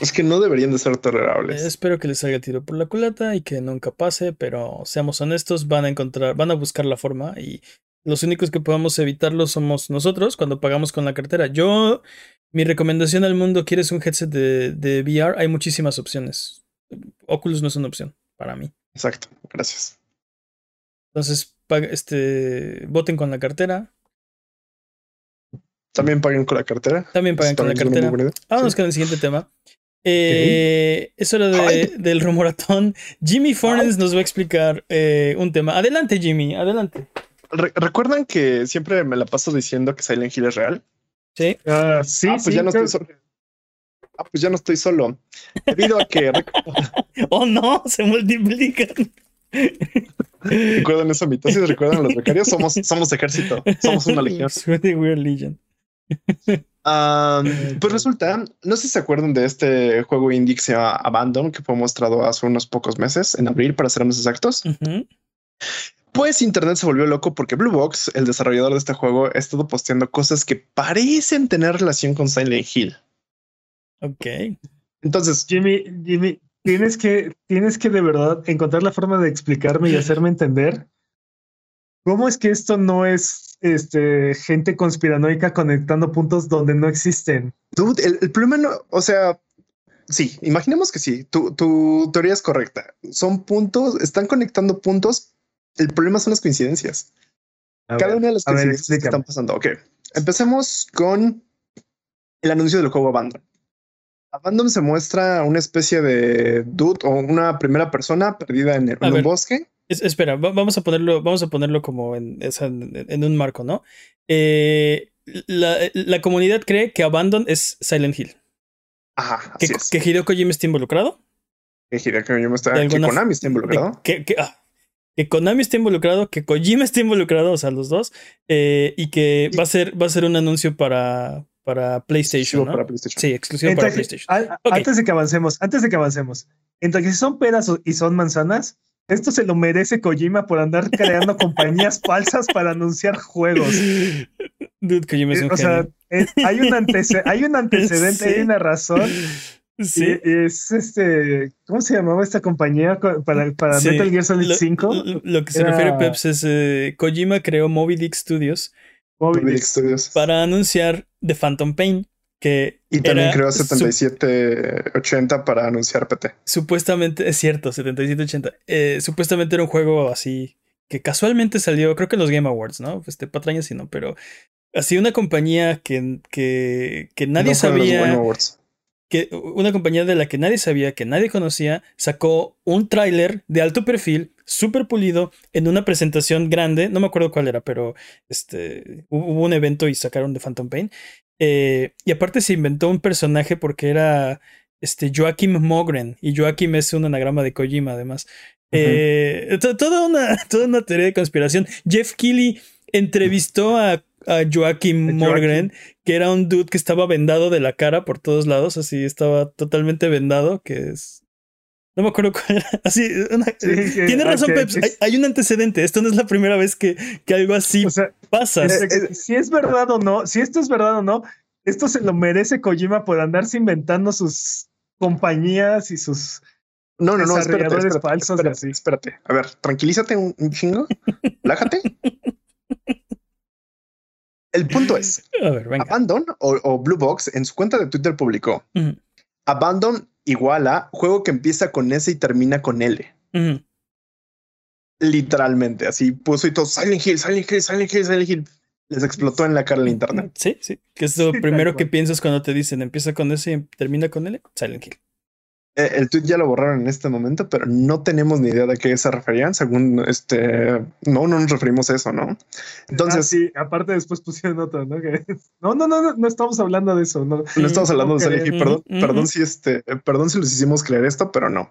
Es que no deberían de ser tolerables. Eh, espero que les salga el tiro por la culata y que nunca pase, pero seamos honestos, van a encontrar, van a buscar la forma y los únicos que podamos evitarlo somos nosotros cuando pagamos con la cartera. Yo, mi recomendación al mundo, ¿quieres un headset de, de VR? Hay muchísimas opciones. Oculus no es una opción para mí. Exacto. Gracias. Entonces, este, voten con la cartera. También paguen con la cartera. También paguen Eso con la cartera. Vámonos Sí. con el siguiente tema. Eh, Es hora de- del rumoratón. Jimmy Fornes nos va a explicar eh, un tema. Adelante, Jimmy, adelante. Re- ¿Recuerdan que siempre me la paso diciendo que Silent Hill es real? Sí. ah, sí, ah, pues sí, ya no creo- estoy solo. Ah, pues ya no estoy solo. Debido a que Oh no, se multiplican. Recuerdan esa mitosis, recuerdan a los becarios, somos, somos ejército, somos una legión. Pretty Weird Legion. Pues resulta, no sé si se acuerdan de este juego indie que se llama Abandon, que fue mostrado hace unos pocos meses, en abril, para ser más exactos. Pues Internet se volvió loco porque Blue Box, el desarrollador de este juego, ha estado posteando cosas que parecen tener relación con Silent Hill. Ok. Entonces, Jimmy, Jimmy, tienes que, tienes que de verdad encontrar la forma de explicarme y hacerme entender cómo es que esto no es este, gente conspiranoica conectando puntos donde no existen. dude, el, el problema no, o sea, sí, imaginemos que sí, tu, tu teoría es correcta. Son puntos, están conectando puntos. El problema son las coincidencias. A Cada ver, una de las a ver, coincidencias que están pasando. Ok, empecemos con el anuncio del juego Abandon. Abandon se muestra una especie de dude o una primera persona perdida en, en A un bosque. Es- espera, va- vamos a ponerlo, vamos a ponerlo como en, esa- en- en un marco, ¿no? Eh, la, la comunidad cree que Abandon es Silent Hill. Ajá, Que, así es. que Hideo Kojima está involucrado. Que Hideo Kojima está- que Konami está involucrado. Que, que- ah, que Konami está involucrado, que Kojima está involucrado, o sea, los dos. eh, y que va a ser, va a ser un anuncio para, para PlayStation. ¿no? para PlayStation. Sí, exclusivo para Entre- PlayStation. a- a- Ok. Antes de que avancemos, antes de que avancemos, que si son peras o- y son manzanas, esto se lo merece Kojima por andar creando compañías falsas para anunciar juegos. Dude, Kojima es Eh, un o sea, es- hay, un hay un antecedente, Sí. hay una razón. Sí. Y- y es este, ¿cómo se llamaba esta compañía co- para, para Sí, Metal Gear Solid lo, 5? lo- lo que se Era- refiere Peps es eh, Kojima creó Moby Dick Studios Studios. para anunciar The Phantom Pain, que Y también creó su- 7780 para anunciar PT. supuestamente, es cierto, 7780, eh, supuestamente era un juego así que casualmente salió, creo que en los Game Awards, ¿no? Este patrañas sí, no, pero así una compañía que, que, que nadie No fueron los Game sabía, Awards. que una compañía de la que nadie sabía, que nadie conocía, sacó un tráiler de alto perfil, súper pulido, en una presentación grande, no me acuerdo cuál era, pero este, hubo un evento y sacaron de Phantom Pain. Eh, y aparte se inventó un personaje porque era este, Joachim Mogren, y Joachim es un anagrama de Kojima además. Eh, to- toda, una, toda una teoría de conspiración. Jeff Keighley entrevistó a, a Joaquim Morgren, que era un dude que estaba vendado de la cara por todos lados, así estaba totalmente vendado, que es... No me acuerdo cuál era. Así, una- Sí, que- Tienes razón, Peps. es- Hay, hay un antecedente. Esto no es la primera vez que, que algo así O sea, pasa. es- Eh, si es verdad o no, si esto es verdad o no, esto se lo merece Kojima por andarse inventando sus compañías y sus. No, no, no, espérate, espérate, falsos y espérate, así. espérate. A ver, tranquilízate un, un chingo. Lájate. El punto es, A ver, venga. Abandon o, o Blue Box en su cuenta de Twitter publicó Abandon igual a juego que empieza con S y termina con L. Literalmente, así puso y todo Silent Hill, Silent Hill, Silent Hill, Silent Hill. Les explotó en la cara el internet. Sí, sí. Que es lo Sí, primero que piensas cuando te dicen empieza con ese y termina con L. Silent Hill. Eh, el tweet ya lo borraron en este momento, pero no tenemos ni idea de qué se referían. Según este, no, no nos referimos a eso, ¿no? Entonces, Ah, sí, aparte después pusieron otro, ¿no? Que- no, no, no, no, no estamos hablando de eso, ¿no? no estamos hablando de Hill. Perdón, perdón si este, perdón si los hicimos creer esto, pero no.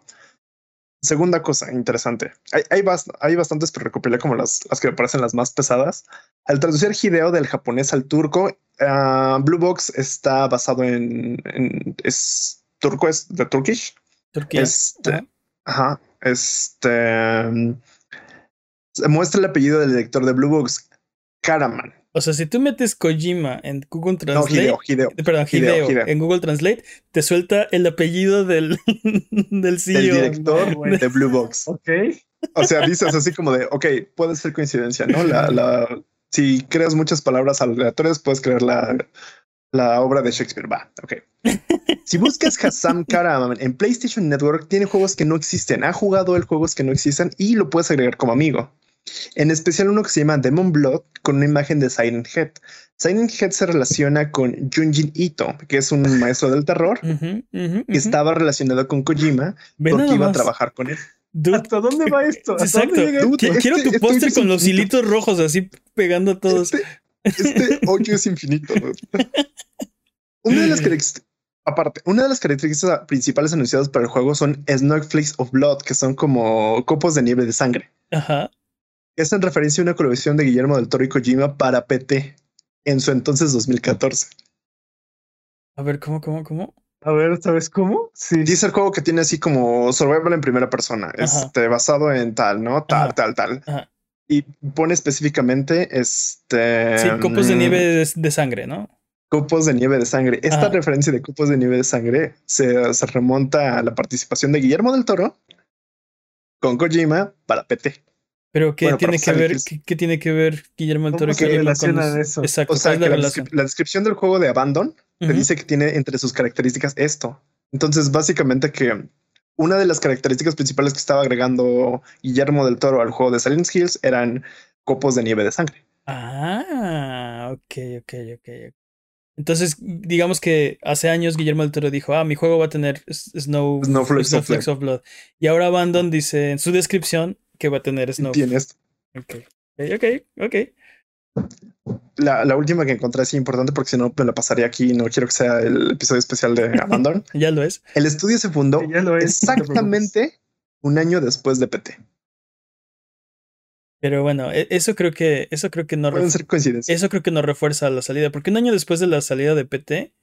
Segunda cosa interesante. Hay, hay, bast- hay bastantes, pero recopilé como las, las que me parecen las más pesadas. Al traducir Hideo del japonés al turco, ah, Blue Box está basado en, en- es turco, es de Turkish. Turquía. Este, Ajá. ajá, este mm, se muestra el apellido del director de Blue Box, Karaman. O sea, si tú metes Kojima en Google No, Translate. Hideo, Hideo. Perdón, Hideo, Hideo, Hideo. En Google Translate te suelta el apellido del, del Del CEO. director no, güey. de Blue Box. Ok. O sea, dices así como de, ok, puede ser coincidencia, ¿no? La, la, si creas muchas palabras aleatorias, puedes crear la, la obra de Shakespeare. Va, ok. Si buscas Hassam Karaman en PlayStation Network, tiene juegos que no existen. Ha jugado el juegos que no existen y lo puedes agregar como amigo. En especial uno que se llama Demon Blood con una imagen de Silent Head. Silent Head se relaciona con Junjin Ito, que es un maestro del terror que estaba relacionado con Kojima porque iba a trabajar con él. Dude, ¿Hasta dónde va esto? ¿Hasta Exacto. dónde llega Dude, Qui- este- Quiero tu este póster con los hilitos rojos así pegando a todos. Este, este hoyo es infinito. Una de las características, aparte, una de las características principales anunciadas para el juego son Snowflakes of Blood, que son como copos de nieve de sangre. Ajá. Es en referencia a una colaboración de Guillermo del Toro y Kojima para PT en su entonces 2014. A ver, ¿cómo, cómo, cómo? A ver, ¿sabes cómo? Sí. Dice el juego que tiene así como survival en primera persona, Ajá. este, basado en tal, ¿no? Tal, Ajá. tal, tal. Ajá. Y pone específicamente este. Sí, copos de mm, nieve de, de sangre, ¿no? Copos de nieve de sangre. Esta Ajá. referencia de copos de nieve de sangre se, se remonta a la participación de Guillermo del Toro con Kojima para PT. Pero ¿qué Bueno, tiene que ver? ¿Qué, qué tiene que ver Guillermo del ¿Cómo Toro Kojima con los- eso? Exacto, O sea, ¿cuál es que la descripción del juego de Abandon te Ujú. dice que tiene entre sus características esto. Entonces, básicamente que una de las características principales que estaba agregando Guillermo del Toro al juego de Silent Hills eran copos de nieve de sangre. Ah, ok, ok, ok. Entonces, digamos que hace años Guillermo del Toro dijo, ah, mi juego va a tener Snow, Snowflakes of Blood. Y ahora Abandon dice en su descripción que va a tener Snow. Tiene esto. Ok, ok, ok. La, la última que encontré así importante porque si no me la pasaría aquí y no quiero que sea el episodio especial de Abandon. Ya lo es. El estudio se fundó ya lo es, no exactamente un año después de PT. Pero bueno, e- eso creo que, eso creo que no Pueden refu- ser coincidencias. eso creo que no refuerza la salida. Porque un año después de la salida de PT.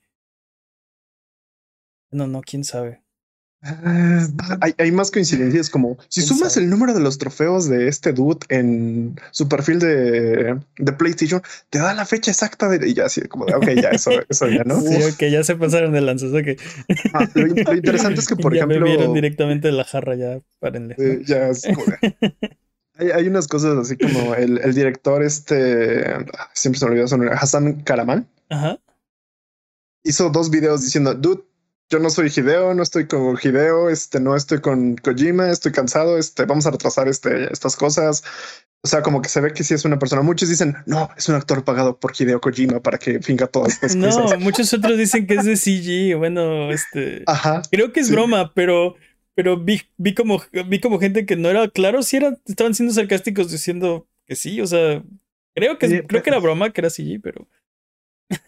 No, no, quién sabe. Hay, hay más coincidencias como si ¿Quién sumas sabe? el número de los trofeos de este dude en su perfil de, de PlayStation, te da la fecha exacta de y ya así como de ok, ya eso, eso ya no. Sí, ok, ya se pasaron de lanzas. Ok. Ah, lo, lo interesante es que, por ya ejemplo, bebieron directamente de la jarra, ya párenle. eh, ya es hay, hay unas cosas así como el, el director, este ah, siempre se me olvidó su nombre, Hassan Karaman, Ajá. hizo dos videos diciendo, dude, yo no soy Hideo, no estoy con Hideo, este, no estoy con Kojima, estoy cansado, este, vamos a retrasar este, estas cosas. O sea, como que se ve que sí es una persona. Muchos dicen, no, es un actor pagado por Hideo Kojima para que finca todas estas No, cosas. muchos otros dicen que es de CG. Bueno, este. Ajá. Creo que es sí. broma, pero. Pero vi, vi como vi como gente que no era claro si era, estaban siendo sarcásticos diciendo que sí, o sea, creo que Oye, creo que era broma, que era CG, pero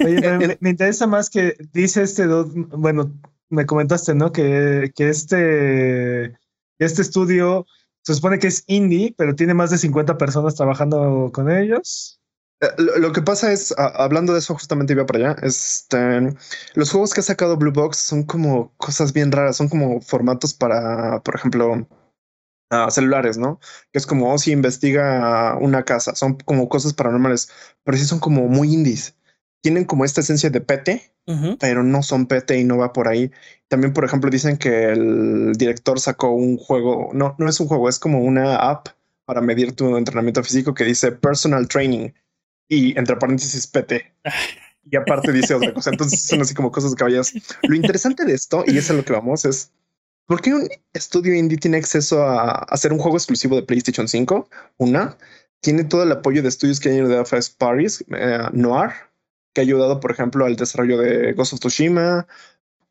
Oye, pero me, me interesa más que dice este, dude, bueno, me comentaste, ¿no? Que, que este, este estudio se supone que es indie, pero tiene más de 50 personas trabajando con ellos. Eh, Lo, que pasa es, hablando de eso, justamente iba para allá. Este, los juegos que ha sacado Blue Box son como cosas bien raras, son como formatos para, por ejemplo, ah, celulares, ¿no? Que es como, oh, si investiga una casa, son como cosas paranormales, pero sí son como muy indies. Tienen como esta esencia de PT, Ujú. pero no son PT y no va por ahí. También, por ejemplo, dicen que el director sacó un juego, no, no es un juego, es como una app para medir tu entrenamiento físico que dice personal training y entre paréntesis PT. Y aparte dice otra cosa. Entonces son así como cosas caballas. Lo interesante de esto, y es a lo que vamos, es ¿por qué un estudio indie tiene acceso a hacer un juego exclusivo de PlayStation 5? Una, tiene todo el apoyo de estudios que hay de FS Paris, eh, Noir, que ha ayudado, por ejemplo, al desarrollo de Ghost of Tsushima,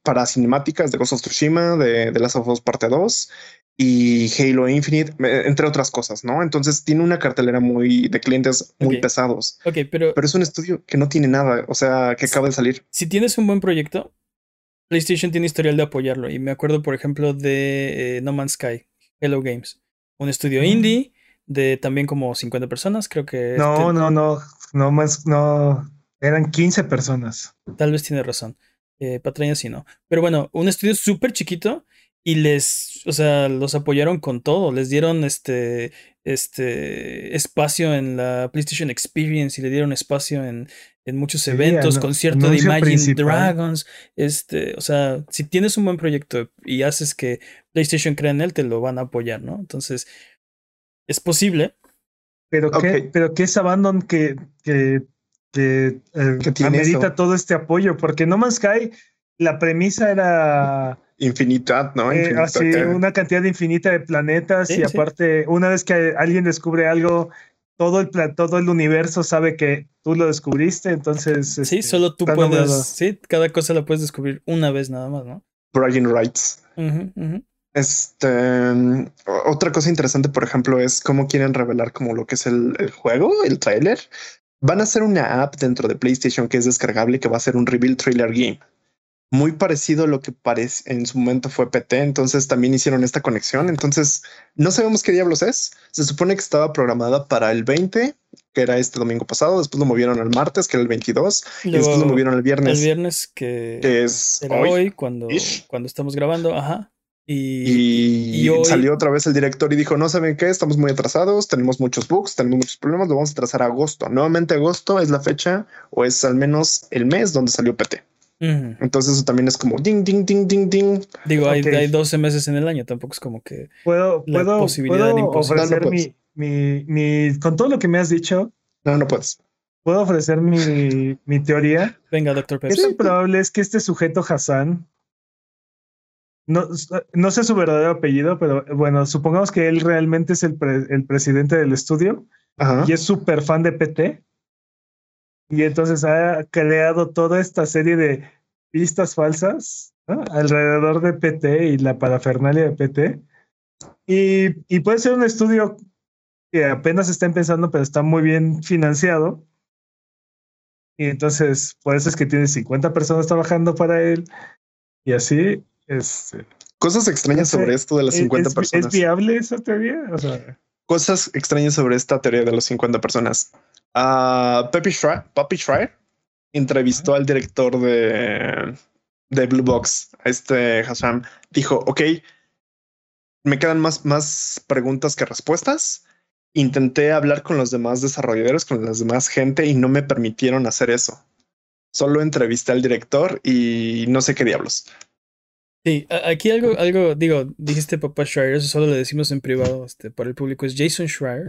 para cinemáticas de Ghost of Tsushima, de, de Last of Us Parte 2 y Halo Infinite, entre otras cosas, ¿no? Entonces tiene una cartelera muy de clientes muy pesados, Ok, pero pero es un estudio que no tiene nada, o sea, que acaba de salir. si tienes un buen proyecto, PlayStation tiene historial de apoyarlo. Y me acuerdo, por ejemplo, de eh, No Man's Sky, Hello Games. Un estudio Mm. indie de también como 50 personas, creo que No, este- no, no, no más, no. Eran 15 personas. tal vez tiene razón. Eh, Patraña sí no. Pero bueno, un estudio súper chiquito y les, o sea, los apoyaron con todo. Les dieron este, este espacio en la PlayStation Experience y le dieron espacio en, en muchos Sí, eventos, concierto de Imagine principal. Dragons. Este, o sea, si tienes un buen proyecto y haces que PlayStation crea en él, te lo van a apoyar, ¿no? Entonces, es posible. Pero qué, Ok. pero qué es Abandon que, que, que, eh, Que tiene amerita eso. todo este apoyo, porque No Man's Sky, la premisa era Infinidad, ¿no? eh, Infinidad, así que- una cantidad infinita de planetas Sí, y sí. aparte, una vez que alguien descubre algo, todo el, todo el universo sabe que tú lo descubriste, entonces... Sí, este, solo tú puedes, nombrado. sí, cada cosa la puedes descubrir una vez nada más, ¿no? Bragging rights. Este mm, otra cosa interesante, por ejemplo, es cómo quieren revelar como lo que es el, el juego, el trailer. Van a hacer una app dentro de PlayStation que es descargable que va a ser un reveal trailer game. Muy parecido a lo que en su momento fue PT, entonces también hicieron esta conexión. Entonces no sabemos qué diablos es. Se supone que estaba programada para el 20, que era este domingo pasado. Después lo movieron al martes, que era el 22, y después lo movieron al el viernes, viernes que que es hoy. hoy, cuando, ish. cuando estamos grabando, ajá. Y, Y, y hoy- salió otra vez el director y dijo, no saben qué, estamos muy atrasados, tenemos muchos bugs, tenemos muchos problemas, lo vamos a atrasar a agosto. Nuevamente agosto es la fecha o es al menos el mes donde salió PT. Entonces eso también es como ding, ding, ding, ding, ding. digo, hay, hay 12 meses en el año, tampoco es como que... Puedo, la puedo, posibilidad puedo imposible. ofrecer No, no puedes. mi, mi, mi, con todo lo que me has dicho, No, no puedes. puedo ofrecer mi, mi teoría. Venga, Doctor ¿Qué Pepsi. tan probable es que este sujeto Hassan, no, no sé su verdadero apellido, pero bueno, supongamos que él realmente es el, pre- el presidente del estudio Ajá. y es súper fan de PT. Y entonces ha creado toda esta serie de pistas falsas ¿no? alrededor de PT y la parafernalia de PT. Y, y puede ser un estudio que apenas está empezando, pero está muy bien financiado. Y entonces, por eso es que tiene 50 personas trabajando para él. Y así, este, Cosas extrañas No sé, sobre esto de las ¿es- 50 es, personas. ¿Es viable esa teoría? O sea, Cosas extrañas sobre esta teoría de los 50 personas. Ah, Peppy Schreier, Poppy Schreier entrevistó al director de, de Blue Box, a este Hassan. Dijo, ok, me quedan más, más preguntas que respuestas. Intenté hablar con los demás desarrolladores, con las demás gente y no me permitieron hacer eso. Solo entrevisté al director y no sé qué diablos. Sí, aquí algo, algo, digo, dijiste papá Schreier, eso solo le decimos en privado, este, para el público, es Jason Schreier,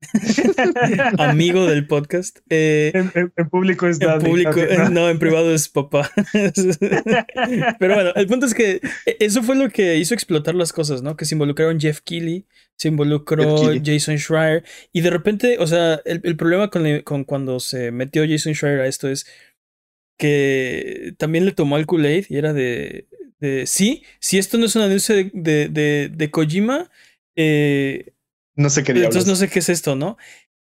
amigo del podcast. Eh, en, en- en público es en daddy. público, Ok, eh, no. no, en privado es papá. Pero bueno, el punto es que eh, eso fue lo que hizo explotar las cosas, ¿no? Que se involucraron Jeff Keighley, se involucró Keighley. Jason Schreier, y de repente, o sea, el, el problema con, le- con cuando se metió Jason Schreier a esto es que también le tomó el Kool-Aid y era de, de, sí, si esto no es un anuncio de, de, de, de Kojima, eh, No sé qué diablos. entonces no sé qué es esto, ¿no?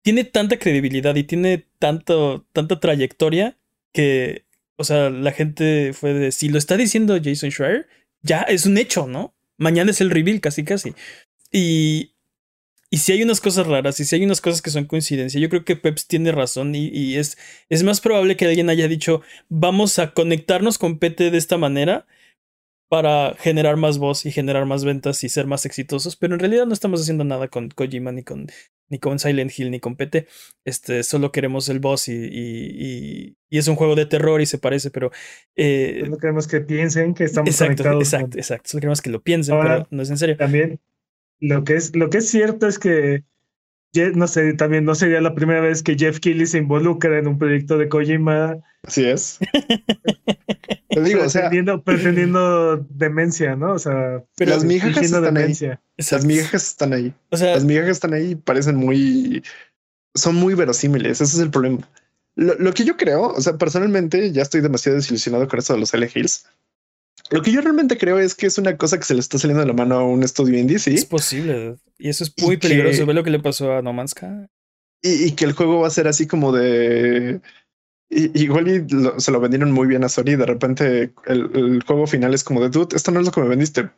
Tiene tanta credibilidad y tiene tanto, tanta trayectoria que, o sea, la gente fue de, si lo está diciendo Jason Schreier, ya es un hecho, ¿no? Mañana es el reveal, casi, casi. Y, Y si hay unas cosas raras, y si hay unas cosas que son coincidencia, yo creo que Peps tiene razón y, y es, es más probable que alguien haya dicho, vamos a conectarnos con PT de esta manera para generar más voz y generar más ventas y ser más exitosos, pero en realidad no estamos haciendo nada con Kojima ni con, ni con Silent Hill ni con PT, este, solo queremos el boss y, y, y es un juego de terror y se parece, pero... Eh, solo queremos que piensen que estamos exacto, conectados. Exacto, con... exacto, solo queremos que lo piensen, Ahora, pero no es en serio. También lo que es, lo que es cierto es que no sé, también no sería la primera vez que Jeff Keighley se involucra en un proyecto de Kojima. Así es. Te digo, o sea, pretendiendo, pretendiendo demencia, ¿no? O sea, pero las migajas están demencia. ahí. Las migajas están ahí. O sea, las migajas están ahí y parecen muy, son muy verosímiles. Ese es el problema. Lo, lo, que yo creo, o sea, personalmente ya estoy demasiado desilusionado con esto de los L Hills. Lo que yo realmente creo es que es una cosa que se le está saliendo de la mano a un estudio indie, sí. Es posible. Y eso es muy y peligroso. Que, Ve lo que le pasó a No Man's Sky. Y, y, que el juego va a ser así como de. Y, igual y lo, se lo vendieron muy bien a Sony. Y de repente el, el, juego final es como de dude, esto no es lo que me vendiste.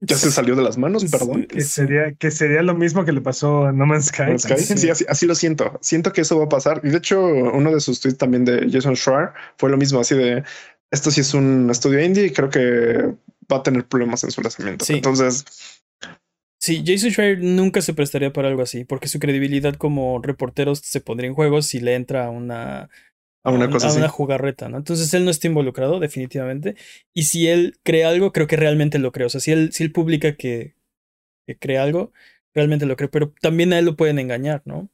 Ya se salió de las manos, perdón. Que sería, que sería lo mismo que le pasó a No Man's Sky. No Sky. Sí, sí así, así, lo siento. Siento que eso va a pasar. Y de hecho, uno de sus tweets también de Jason Schreier fue lo mismo, así de esto sí es un estudio indie y creo que va a tener problemas en su lanzamiento. Sí. Entonces. Sí, Jason Schreier nunca se prestaría para algo así, porque su credibilidad como reportero se pondría en juego si le entra a una. A una, cosa a así. una jugarreta, ¿no? Entonces él no está involucrado, definitivamente. Y si él cree algo, creo que realmente lo cree. O sea, si él, si él publica que, que cree algo, realmente lo cree. Pero también a él lo pueden engañar, ¿no?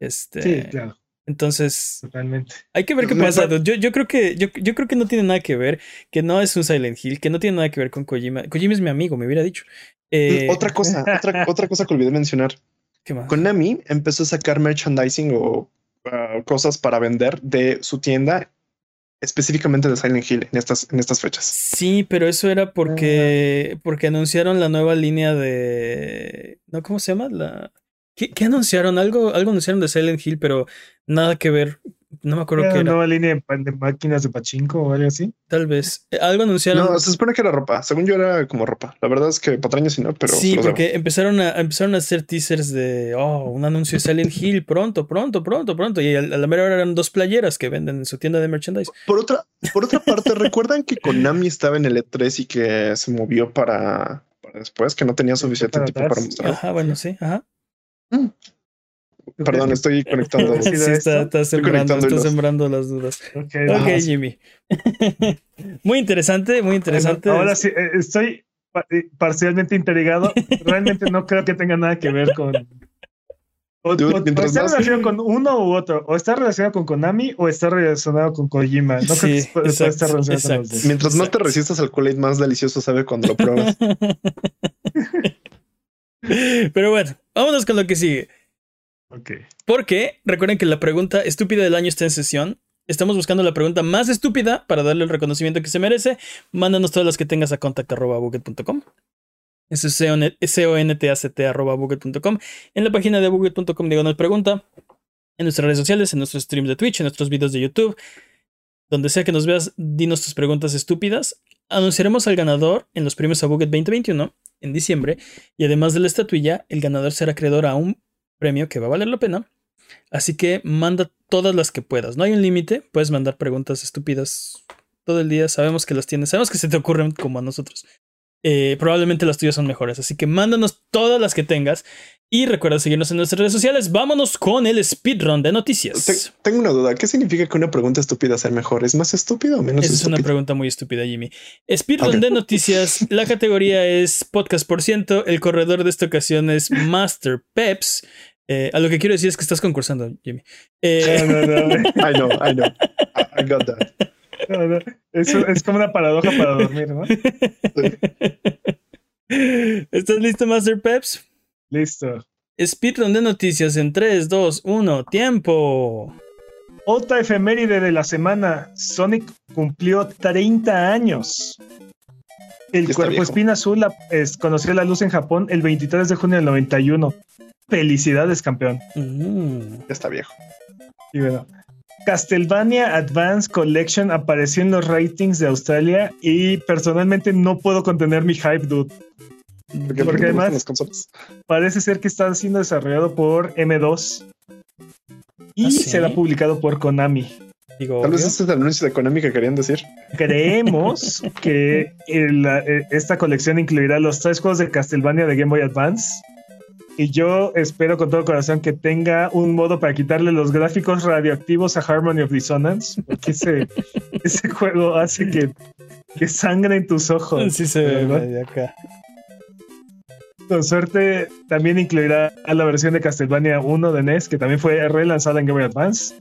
Este. Sí, claro. Entonces, Totalmente. hay que ver qué pasa. Yo, yo, creo que, yo, yo, creo que no tiene nada que ver, que no es un Silent Hill, que no tiene nada que ver con Kojima. Kojima es mi amigo, me hubiera dicho. Eh, otra cosa, otra, otra cosa que olvidé mencionar. ¿Qué más? Konami empezó a sacar merchandising o uh, cosas para vender de su tienda, específicamente de Silent Hill en estas, en estas fechas. Sí, pero eso era porque, porque anunciaron la nueva línea de. ¿No? ¿Cómo se llama? La. ¿Qué, ¿Qué, anunciaron? Algo, algo anunciaron de Silent Hill, pero nada que ver. No me acuerdo qué ¿Una era. nueva línea de máquinas de pachinko o algo así? Tal vez. Eh, Algo anunciaron. No, se supone que era ropa. Según yo era como ropa. La verdad es que patrañas sí no, pero. sí, porque empezaron a, empezaron a hacer teasers de oh, un anuncio de Silent Hill pronto, pronto, pronto, pronto. Y a la mera hora eran dos playeras que venden en su tienda de merchandise. Por otra, por otra parte, ¿recuerdan que Konami estaba en el E3 y que se movió para, para después, que no tenía suficiente tiempo para mostrar? Ajá, bueno, sí, ajá. Mm. Perdón, estoy conectando. Sí, está, está sembrando, está las dudas. Ok, Ok, vamos. Jimmy. muy interesante, muy interesante. Ahora sí, eh, estoy eh, parcialmente intrigado. Realmente no creo que tenga nada que ver con. O, Dude, o- o está más- relacionado con uno u otro. O está relacionado con Konami o está relacionado con Kojima. No creo que Sí, pueda pueda exacto, estar relacionado con los exacto. dos. Mientras más te Exacto. resistas al Kool-Aid, más delicioso sabe cuando lo pruebas. Pero bueno, vámonos con lo que sigue. Porque recuerden que la pregunta estúpida del año está en sesión. Estamos buscando la pregunta más estúpida para darle el reconocimiento que se merece. Mándanos todas las que tengas a contact.buget.com. Eso es contact.buget.com. En la página de buget.com diagonal pregunta. En nuestras redes sociales, en nuestros streams de Twitch, en nuestros videos de YouTube. Donde sea que nos veas, dinos tus preguntas estúpidas. Anunciaremos al ganador en los premios a Buget 2021 en diciembre. Y además de la estatuilla, el ganador será acreedor a un premio que va a valer la pena. Así que manda todas las que puedas. No hay un límite. Puedes mandar preguntas estúpidas todo el día. Sabemos que las tienes. Sabemos que se te ocurren como a nosotros. Eh, probablemente las tuyas son mejores. Así que mándanos todas las que tengas. Y recuerda seguirnos en nuestras redes sociales. Vámonos con el speedrun de Te- noticias. tengo una duda. ¿Qué significa que una pregunta estúpida sea mejor? ¿Es más estúpida o menos Esa es una pregunta muy estúpida, Jimmy. Speedrun Ok. de noticias. La categoría es podcast por ciento. El corredor de esta ocasión es Master Peps. Eh, a lo que quiero decir es que estás concursando, Jimmy. Eh, No, no, no, I know, I know. I- got that. no, es como una paradoja para dormir, ¿no? ¿Estás listo, Master Peps? Listo. Speedrun de noticias en 3, 2, 1, tiempo. Otra efeméride de la semana. Sonic cumplió 30 años. El cuerpo viejo. espina azul la- es- conoció la luz en Japón el 23 de junio del 91. Felicidades, campeón. Mm. Ya está viejo. Y bueno, Castlevania Advance Collection apareció en los ratings de Australia y personalmente no puedo contener mi hype, dude. Porque, además- gustan las consolas. Parece ser que está siendo desarrollado por M2 y ¿Ah, sí? será publicado por Konami. Digo, Tal vez este es el anuncio de Konami que querían decir. Creemos que el- la- eh, esta colección incluirá los tres juegos de Castlevania de Game Boy Advance. Y yo espero con todo corazón que tenga un modo para quitarle los gráficos radioactivos a Harmony of Dissonance, porque ese, ese juego hace que, que sangre en tus ojos. Sí se ve acá. Con suerte también incluirá la versión de Castlevania 1 de NES, que también fue relanzada en Game Boy Advance.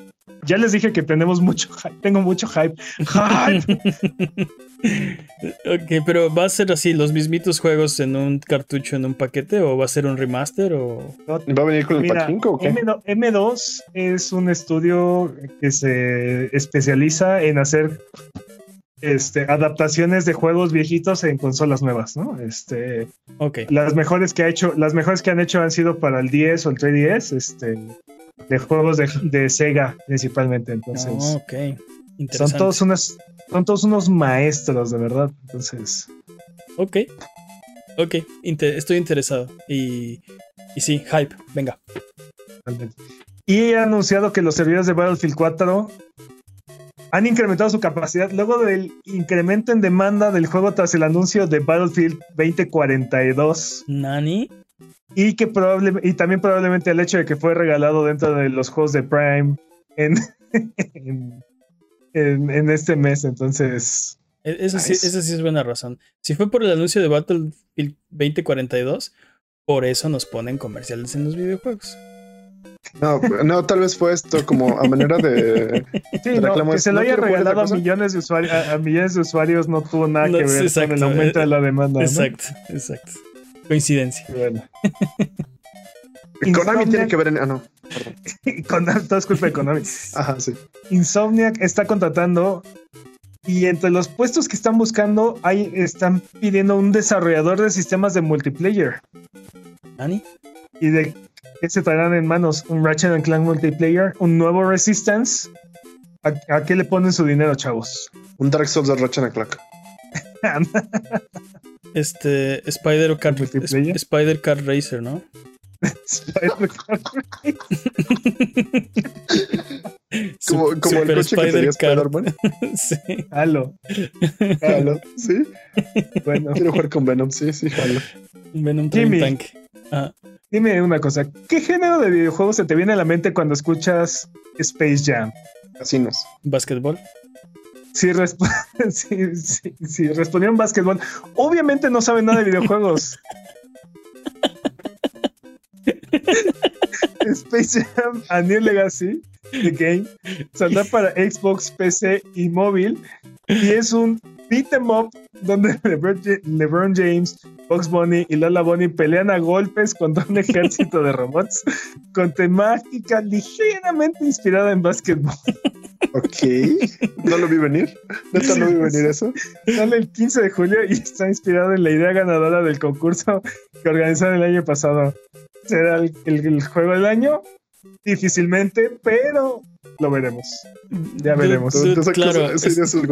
Ya les dije que tenemos mucho hype, tengo mucho hype. ¡Hype! ok, pero ¿va a ser así los mismitos juegos en un cartucho, en un paquete? ¿O va a ser un remaster? O... ¿Va a venir con el Mira, Pachinko o qué? M2, M2 es un estudio que se especializa en hacer este, adaptaciones de juegos viejitos en consolas nuevas, ¿no? Este, Ok. las mejores que ha hecho, las mejores que han hecho han sido para el 10 o el 3DS, este, de juegos de, de Sega principalmente. Entonces, ok. son todos unos, son todos unos maestros, de verdad. Entonces, Ok. Ok. Estoy interesado. Y, y sí, hype. Venga. Y ha anunciado que los servidores de Battlefield 4 han incrementado su capacidad luego del incremento en demanda del juego tras el anuncio de Battlefield 2042 Nani. Y que probable, y también probablemente el hecho de que fue regalado dentro de los juegos de Prime en, en, en- en este mes. Entonces, E- Eso sí, Nice. esa sí es buena razón. Si fue por el anuncio de Battlefield 2042, por eso nos ponen comerciales en los videojuegos. No, no, tal vez fue esto como a manera de. sí, no, Reclamo que se lo ¿no haya regalado a millones de usuarios, a, a millones de usuarios no tuvo nada No, que ver exacto, con el aumento de la demanda. ¿no? Exacto, exacto. Coincidencia. Bueno. Konami tiene que ver en. Ah, no. Con todo es culpa de Konami. Ajá, sí. Insomniac está contratando y entre los puestos que están buscando hay, están pidiendo un desarrollador de sistemas de multiplayer ¿Nani? y de que se traerán en manos un Ratchet and Clank multiplayer, un nuevo Resistance. ¿A, a qué le ponen su dinero, chavos? Un Dark Souls de Ratchet and Clank. Este, Spider Kart, ¿Multiplayer? Spider Kart Racer, ¿no? Como, Sup- como el Super coche que tenía Kart. Spider-Man. sí. Halo. Jalo. Sí, Bueno, quiero jugar con Venom. Sí, sí, jalo. Venom Jimmy. Tank. Ah, dime una cosa. ¿Qué género de videojuegos se te viene a la mente cuando escuchas Space Jam? Casinos. Basketball. Si, resp- si- si- si respondieron básquetbol, obviamente no saben nada de videojuegos. Space Jam A New Legacy, The Game, saldrá para Xbox, PC y móvil. Y es un beat 'em up donde LeBron James, Box Bunny y Lola Bunny pelean a golpes contra un ejército de robots con temática ligeramente inspirada en básquetbol. Ok. No lo vi venir. Neta, no vi venir eso. Sale el 15 de julio y está inspirado en la idea ganadora del concurso que organizaron el año pasado. ¿Será el, el- el juego del año? Difícilmente, pero lo veremos. Ya veremos. claro, es- es el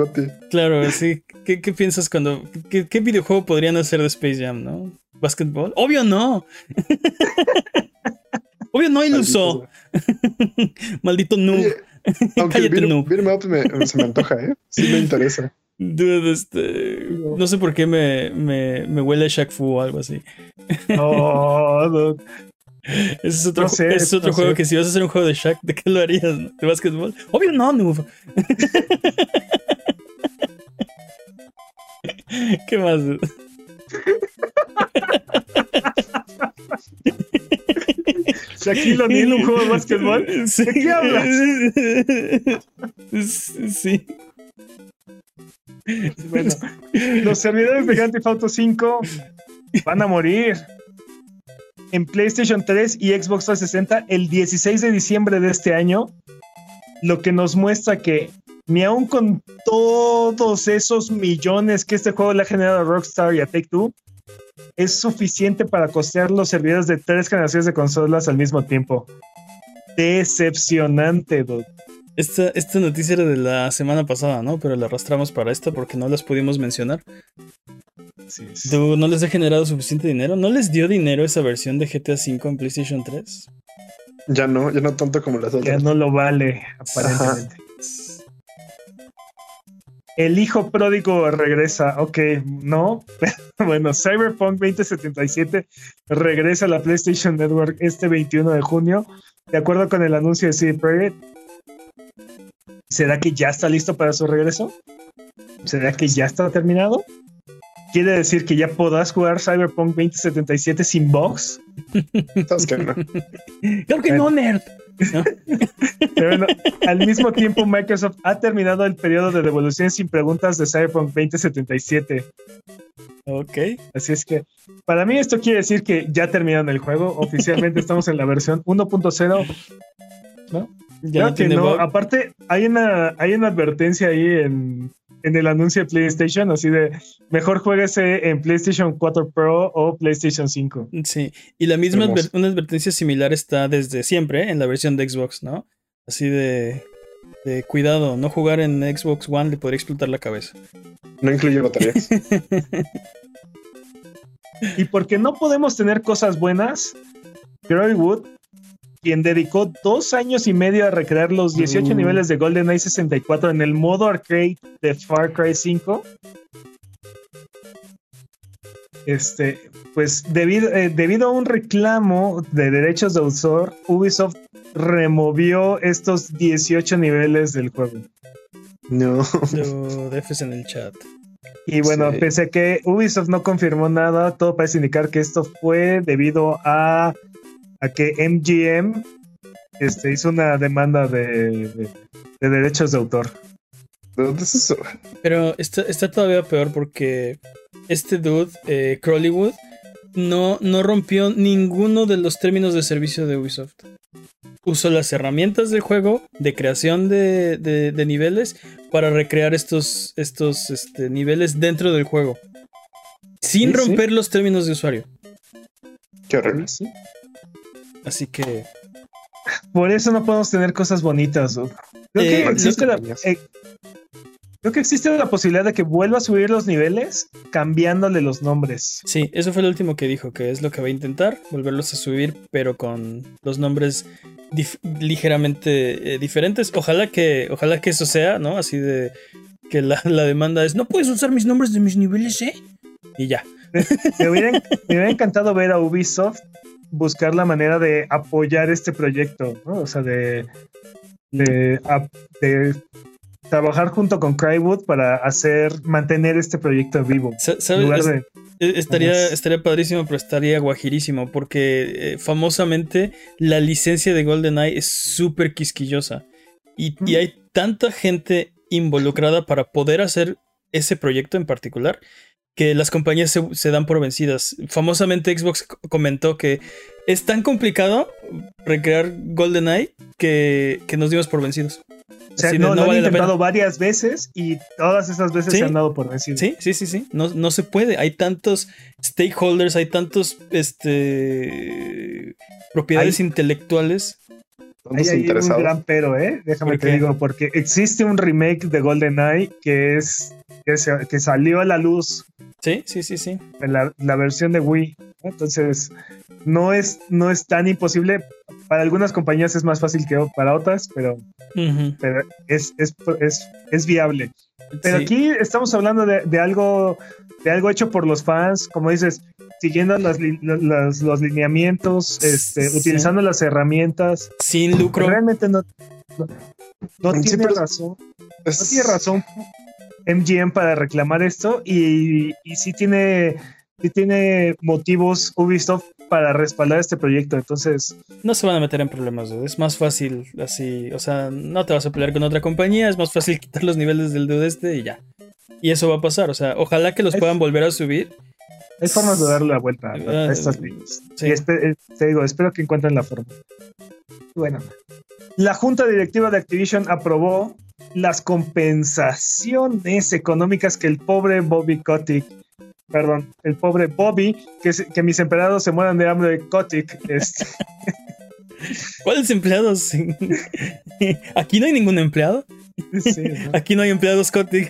claro, sí. ¿Qué, qué piensas cuando... Qué, qué videojuego podrían hacer de Space Jam, no? ¿Basketball? Obvio no. Obvio no, iluso. Maldito noob. Oye, Aunque Cállate, beat- noob. me- se me antoja, ¿eh? Sí me interesa. Dude, este. No sé por qué me, me, me huele a Shaq Fu o algo así. Oh, dude. Ese es otro, No sé, es otro no juego sé. que si vas a hacer un juego de Shaq, ¿de qué lo harías? ¿De básquetbol? Obvio no, noob. ¿Qué más? Shaquille O'Neal, un juego de básquetbol. Sí. ¿De qué hablas? Sí. Bueno, los servidores de Grand Theft Auto 5 van a morir. En PlayStation 3 y Xbox 360 el 16 de diciembre de este año, lo que nos muestra que ni aun con todos esos millones que este juego le ha generado a Rockstar y a Take Two, es suficiente para costear los servidores de tres generaciones de consolas al mismo tiempo. Decepcionante, dude. Esta, esta noticia era de la semana pasada, ¿no? Pero la arrastramos para esta porque no las pudimos mencionar. Sí, sí. ¿Tú no les ha generado suficiente dinero? ¿No les dio dinero esa versión de GTA V en PlayStation 3? Ya no, ya no tanto como las Ya otras. no lo vale, aparentemente. El hijo pródigo regresa. Ok, no. bueno, Cyberpunk 2077 regresa a la PlayStation Network este 21 de junio. De acuerdo con el anuncio de CD Projekt. ¿Será que ya está listo para su regreso? ¿Será que ya está terminado? ¿Quiere decir que ya podrás jugar Cyberpunk 2077 sin box? ¿Sabes qué? No. Claro que no, nerd. ¿No? Pero bueno, al mismo tiempo, Microsoft ha terminado el periodo de devoluciones sin preguntas de Cyberpunk 2077. Ok. Así es que para mí esto quiere decir que ya terminaron el juego. Oficialmente estamos en la versión 1.0. ¿no? Ya Claro no que tiene no. bug. Aparte, hay una, hay una advertencia ahí en, en el anuncio de PlayStation, así de mejor jueguese en PlayStation 4 Pro o PlayStation 5. Sí, y la misma adver- una advertencia similar está desde siempre en la versión de Xbox, ¿no? Así de, de cuidado, no jugar en Xbox One le podría explotar la cabeza. No incluye baterías. Y porque no podemos tener cosas buenas, Gary Wood, quien dedicó dos años y medio a recrear los 18 Mm. niveles de GoldenEye 64 en el modo arcade de Far Cry 5, este, pues debido, eh, debido a un reclamo de derechos de autor, Ubisoft removió estos 18 niveles del juego. No. Lo defes en el chat. Y bueno, Sí. pese a que Ubisoft no confirmó nada, todo parece indicar que esto fue debido a, a que MGM este, hizo una demanda de, de- de derechos de autor. ¿De dónde es eso? Pero está, está todavía peor porque este dude, eh, Crowleywood, no, no rompió ninguno de los términos de servicio de Ubisoft. Usó las herramientas del juego de creación de, de- de niveles para recrear estos, estos este, niveles dentro del juego. Sin sí. romper los términos de usuario. Qué horrible. Así que Por eso no podemos tener cosas bonitas. ¿no? Creo, Eh, que existe la, eh, creo que existe la posibilidad de que vuelva a subir los niveles cambiándole los nombres. sí, eso fue lo último que dijo, que es lo que va a intentar, volverlos a subir, pero con los nombres dif- ligeramente eh, diferentes. Ojalá que, ojalá que eso sea, ¿no? Así de que la, la demanda es, no puedes usar mis nombres de mis niveles, ¿eh? Y ya. Me hubiera, me hubiera encantado ver a Ubisoft buscar la manera de apoyar este proyecto, ¿no? O sea, de, de, ap- de trabajar junto con Crywood para hacer, mantener este proyecto vivo. ¿Sabes? de- Eh, Estaría, estaría padrísimo, pero estaría guajirísimo, porque eh, famosamente la licencia de GoldenEye es súper quisquillosa. Y, y hay tanta gente involucrada para poder hacer ese proyecto en particular que las compañías se, se dan por vencidas. Famosamente Xbox comentó que es tan complicado recrear GoldenEye que, que nos dimos por vencidos. o sea, no, lo han vale intentado varias veces y todas esas veces Sí. se han dado por vencidos. Sí, sí, sí, sí. No, no se puede. Hay tantos stakeholders, hay tantos este propiedades intelectuales. Ahí ¿Dónde hay un gran pero, ¿eh? Déjame ¿Por te digo, porque existe un remake de GoldenEye que es que, se- que salió a la luz Sí, sí, sí, sí. en la, la versión de Wii. Entonces, no es, no es tan imposible. Para algunas compañías es más fácil que para otras, pero, Ujú. pero es, es, es, es viable. Pero Sí. aquí estamos hablando de, de algo de algo hecho por los fans, como dices, siguiendo las las- los lineamientos, este, Sí. utilizando las herramientas. sin lucro. Realmente no, no, no tiene razón. Es- No tiene razón MGM para reclamar esto y, y sí tiene sí tiene motivos Ubisoft para respaldar este proyecto. Entonces, No se van a meter en problemas, dude. es más fácil así. O sea, no te vas a pelear con otra compañía, es más fácil quitar los niveles del dude este y ya. Y eso va a pasar. O sea, ojalá que los Es- puedan volver a subir. hay formas de darle la vuelta a, Ah, a estas líneas. sí. Y espe- eh, te digo, espero que encuentren la forma. Bueno, la Junta Directiva de Activision aprobó las compensaciones económicas que el pobre Bobby Kotick, perdón, el pobre Bobby, que, se- que mis empleados se mueran de hambre de Kotick, este, ¿Cuáles empleados? Aquí no hay ningún empleado. sí, ¿no? Aquí no hay empleados Kotick.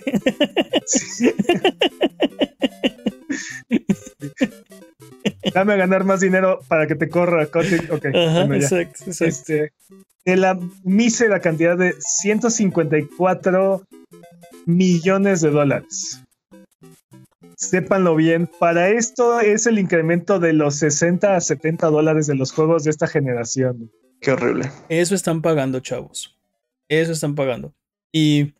Dame a ganar más dinero para que te corra. Cotting. Ok. Ajá, bueno, ya. exacto, exacto. Este, de la mísera cantidad de 154 millones de dólares. Sépanlo bien, para esto es el incremento de los 60 a 70 dólares de los juegos de esta generación. Qué horrible. Eso están pagando, chavos. Eso están pagando. Y.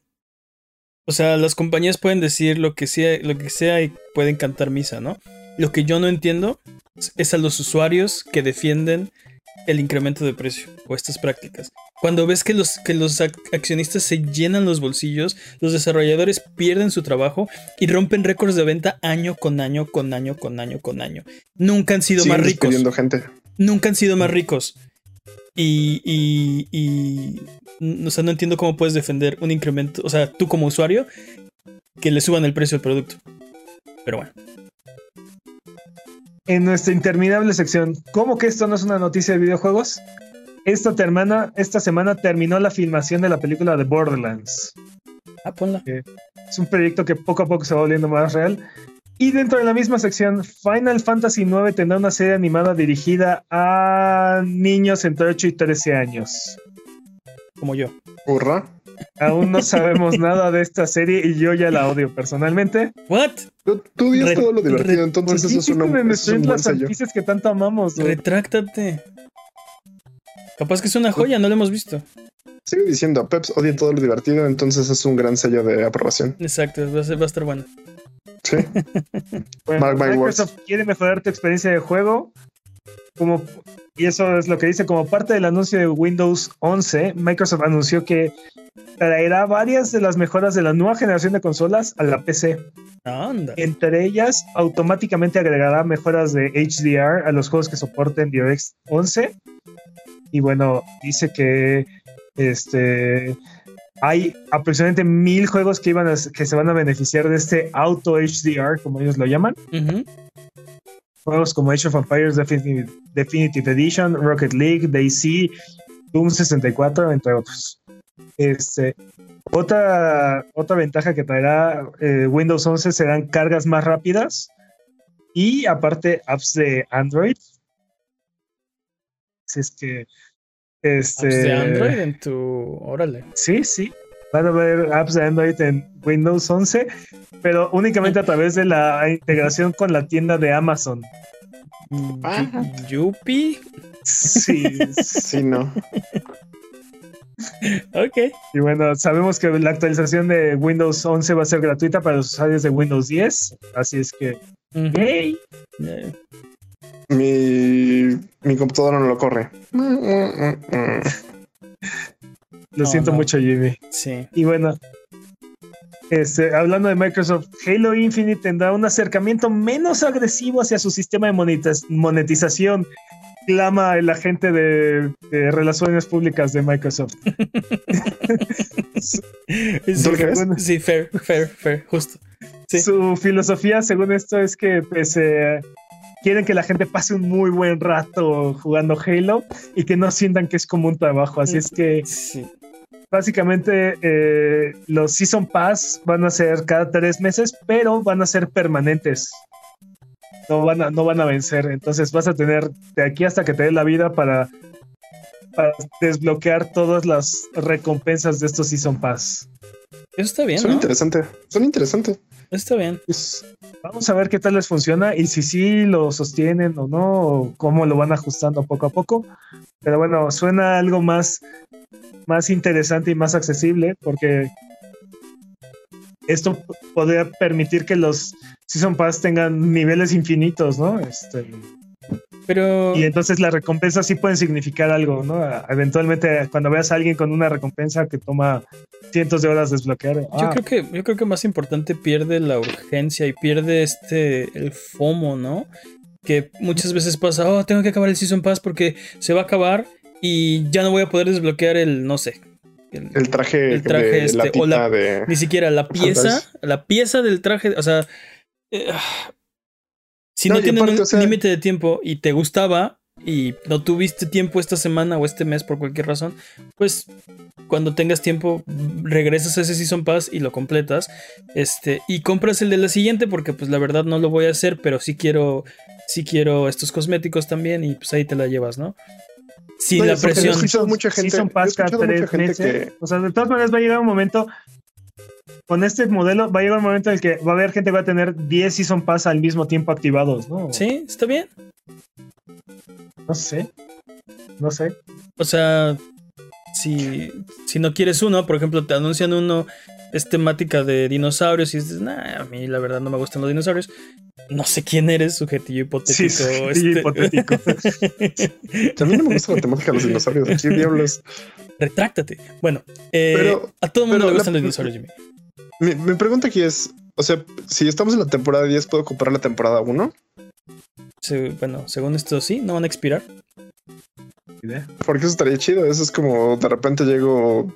O sea, las compañías pueden decir lo que sea, lo que sea y pueden cantar misa, ¿no? Lo que yo no entiendo es a los usuarios que defienden el incremento de precio o estas prácticas. Cuando ves que los, que los ac- accionistas se llenan los bolsillos, los desarrolladores pierden su trabajo y rompen récords de venta año con año, con año, con año, con año. Nunca han sido Siguen más ricos gente. nunca han sido más ricos. Y, y, y, o sea, no entiendo cómo puedes defender un incremento, o sea, tú como usuario, que le suban el precio del producto. Pero bueno, En nuestra interminable sección, ¿cómo que esto no es una noticia de videojuegos? Esta, termana- esta semana terminó la filmación de la película de Borderlands. ah, ponla. Es un proyecto que poco a poco se va volviendo más real. Y dentro de la misma sección, Final Fantasy IX tendrá una serie animada dirigida a niños entre 8 y 13 años. Como yo. Hurra. Aún no sabemos nada de esta serie y yo ya la odio personalmente. ¿What? Tú, tú odias Re- todo lo divertido, ¿Por entonces eso es, una, es un buen sello. que tanto amamos? Retráctate. Capaz que es una joya, no lo hemos visto. Sigo diciendo, Peps odia todo lo divertido, entonces es un gran sello de aprobación. Exacto, va a, ser- va a estar bueno. Sí. Bueno, Mark my Microsoft quiere mejorar tu experiencia de juego. Como, y eso es lo que dice, como parte del anuncio de Windows 11, Microsoft anunció que traerá varias de las mejoras de la nueva generación de consolas a la PC. Anda. Entre ellas, automáticamente agregará mejoras de HDR a los juegos que soporten DirectX 11. Y bueno, dice que este hay aproximadamente mil juegos que, iban a- que se van a beneficiar de este auto HDR, como ellos lo llaman. Ujú. Juegos como Age of Empires Definitive, Definitive Edition, Rocket League, DayZ, Doom 64, entre otros. Este, otra, otra ventaja que traerá eh, Windows 11 serán cargas más rápidas y aparte apps de Android. Si es que este, Apps de Android en tu. Órale. Sí, sí. Van a haber apps de Android en Windows 11, pero únicamente a través de la integración con la tienda de Amazon. Ajá. Yupi. Sí. Sí, no. Ok. y bueno, sabemos que la actualización de Windows 11 va a ser gratuita para los usuarios de Windows 10, así es que. Eh, Mi, mi computadora no lo corre. Lo No, siento no. mucho, Jimmy. Sí. Y bueno, este, hablando de Microsoft, Halo Infinite tendrá un acercamiento menos agresivo hacia su sistema de monetiz- monetización, clama el agente de, de relaciones públicas de Microsoft. Sí, ¿Tú crees? sí, fair, fair, fair, justo. Sí. Su filosofía, según esto, es que pues, eh, quieren que la gente pase un muy buen rato jugando Halo y que no sientan que es como un trabajo. Así es que Sí. Básicamente eh, los Season Pass van a ser cada tres meses, pero van a ser permanentes. No van a, no van a vencer. Entonces vas a tener de aquí hasta que te dé la vida para, para desbloquear todas las recompensas de estos Season Pass. Eso está bien, Son ¿no? interesantes. Son interesantes. Está bien. Vamos a ver qué tal les funciona y si sí lo sostienen o no, o cómo lo van ajustando poco a poco. Pero bueno, suena algo más, más interesante y más accesible porque esto podría permitir que los Season Pass tengan niveles infinitos, ¿no? Este, Pero. y entonces las recompensas sí pueden significar algo, ¿no? Eventualmente cuando veas a alguien con una recompensa que toma cientos de horas desbloquear, Yo ah, creo que, yo creo que más importante pierde la urgencia y pierde este el FOMO, ¿no? Que muchas veces pasa, oh, tengo que acabar el Season Pass porque se va a acabar y ya no voy a poder desbloquear el, no sé. el- el traje, El traje de este, la o tita la- de. ni siquiera la pieza, Fantasy. la pieza del traje, o sea, eh, si no, No, tienen aparte, un o sea- límite de tiempo y te gustaba, y no tuviste tiempo esta semana o este mes por cualquier razón, pues cuando tengas tiempo regresas a ese Season Pass y lo completas. Este, y compras el de la siguiente porque pues la verdad no lo voy a hacer, pero sí quiero sí quiero estos cosméticos también y pues ahí te la llevas, ¿no? Sin la presión. mucha gente, Season Pass cada tres meses. O sea, de todas maneras va a llegar un momento con este modelo va a llegar un momento en el que va a haber gente que va a tener 10 Season Pass al mismo tiempo activados, ¿no? Sí, está bien. No sé. No sé. O sea, si, si no quieres uno, por ejemplo, te anuncian uno, es temática de dinosaurios y dices, nah, a mí la verdad no me gustan los dinosaurios. No sé quién eres, sujetillo hipotético. Sí, este... hipotético. También no me gusta la temática de los dinosaurios. Aquí diablos. Retráctate. Bueno, eh, a todo el mundo le gustan los dinosaurios, Jimmy. Mi, mi, pregunta aquí es: o sea, si estamos en la temporada 10, ¿puedo comprar la temporada 1? bueno, según esto sí, no van a expirar. Porque eso estaría chido. Eso es como de repente llego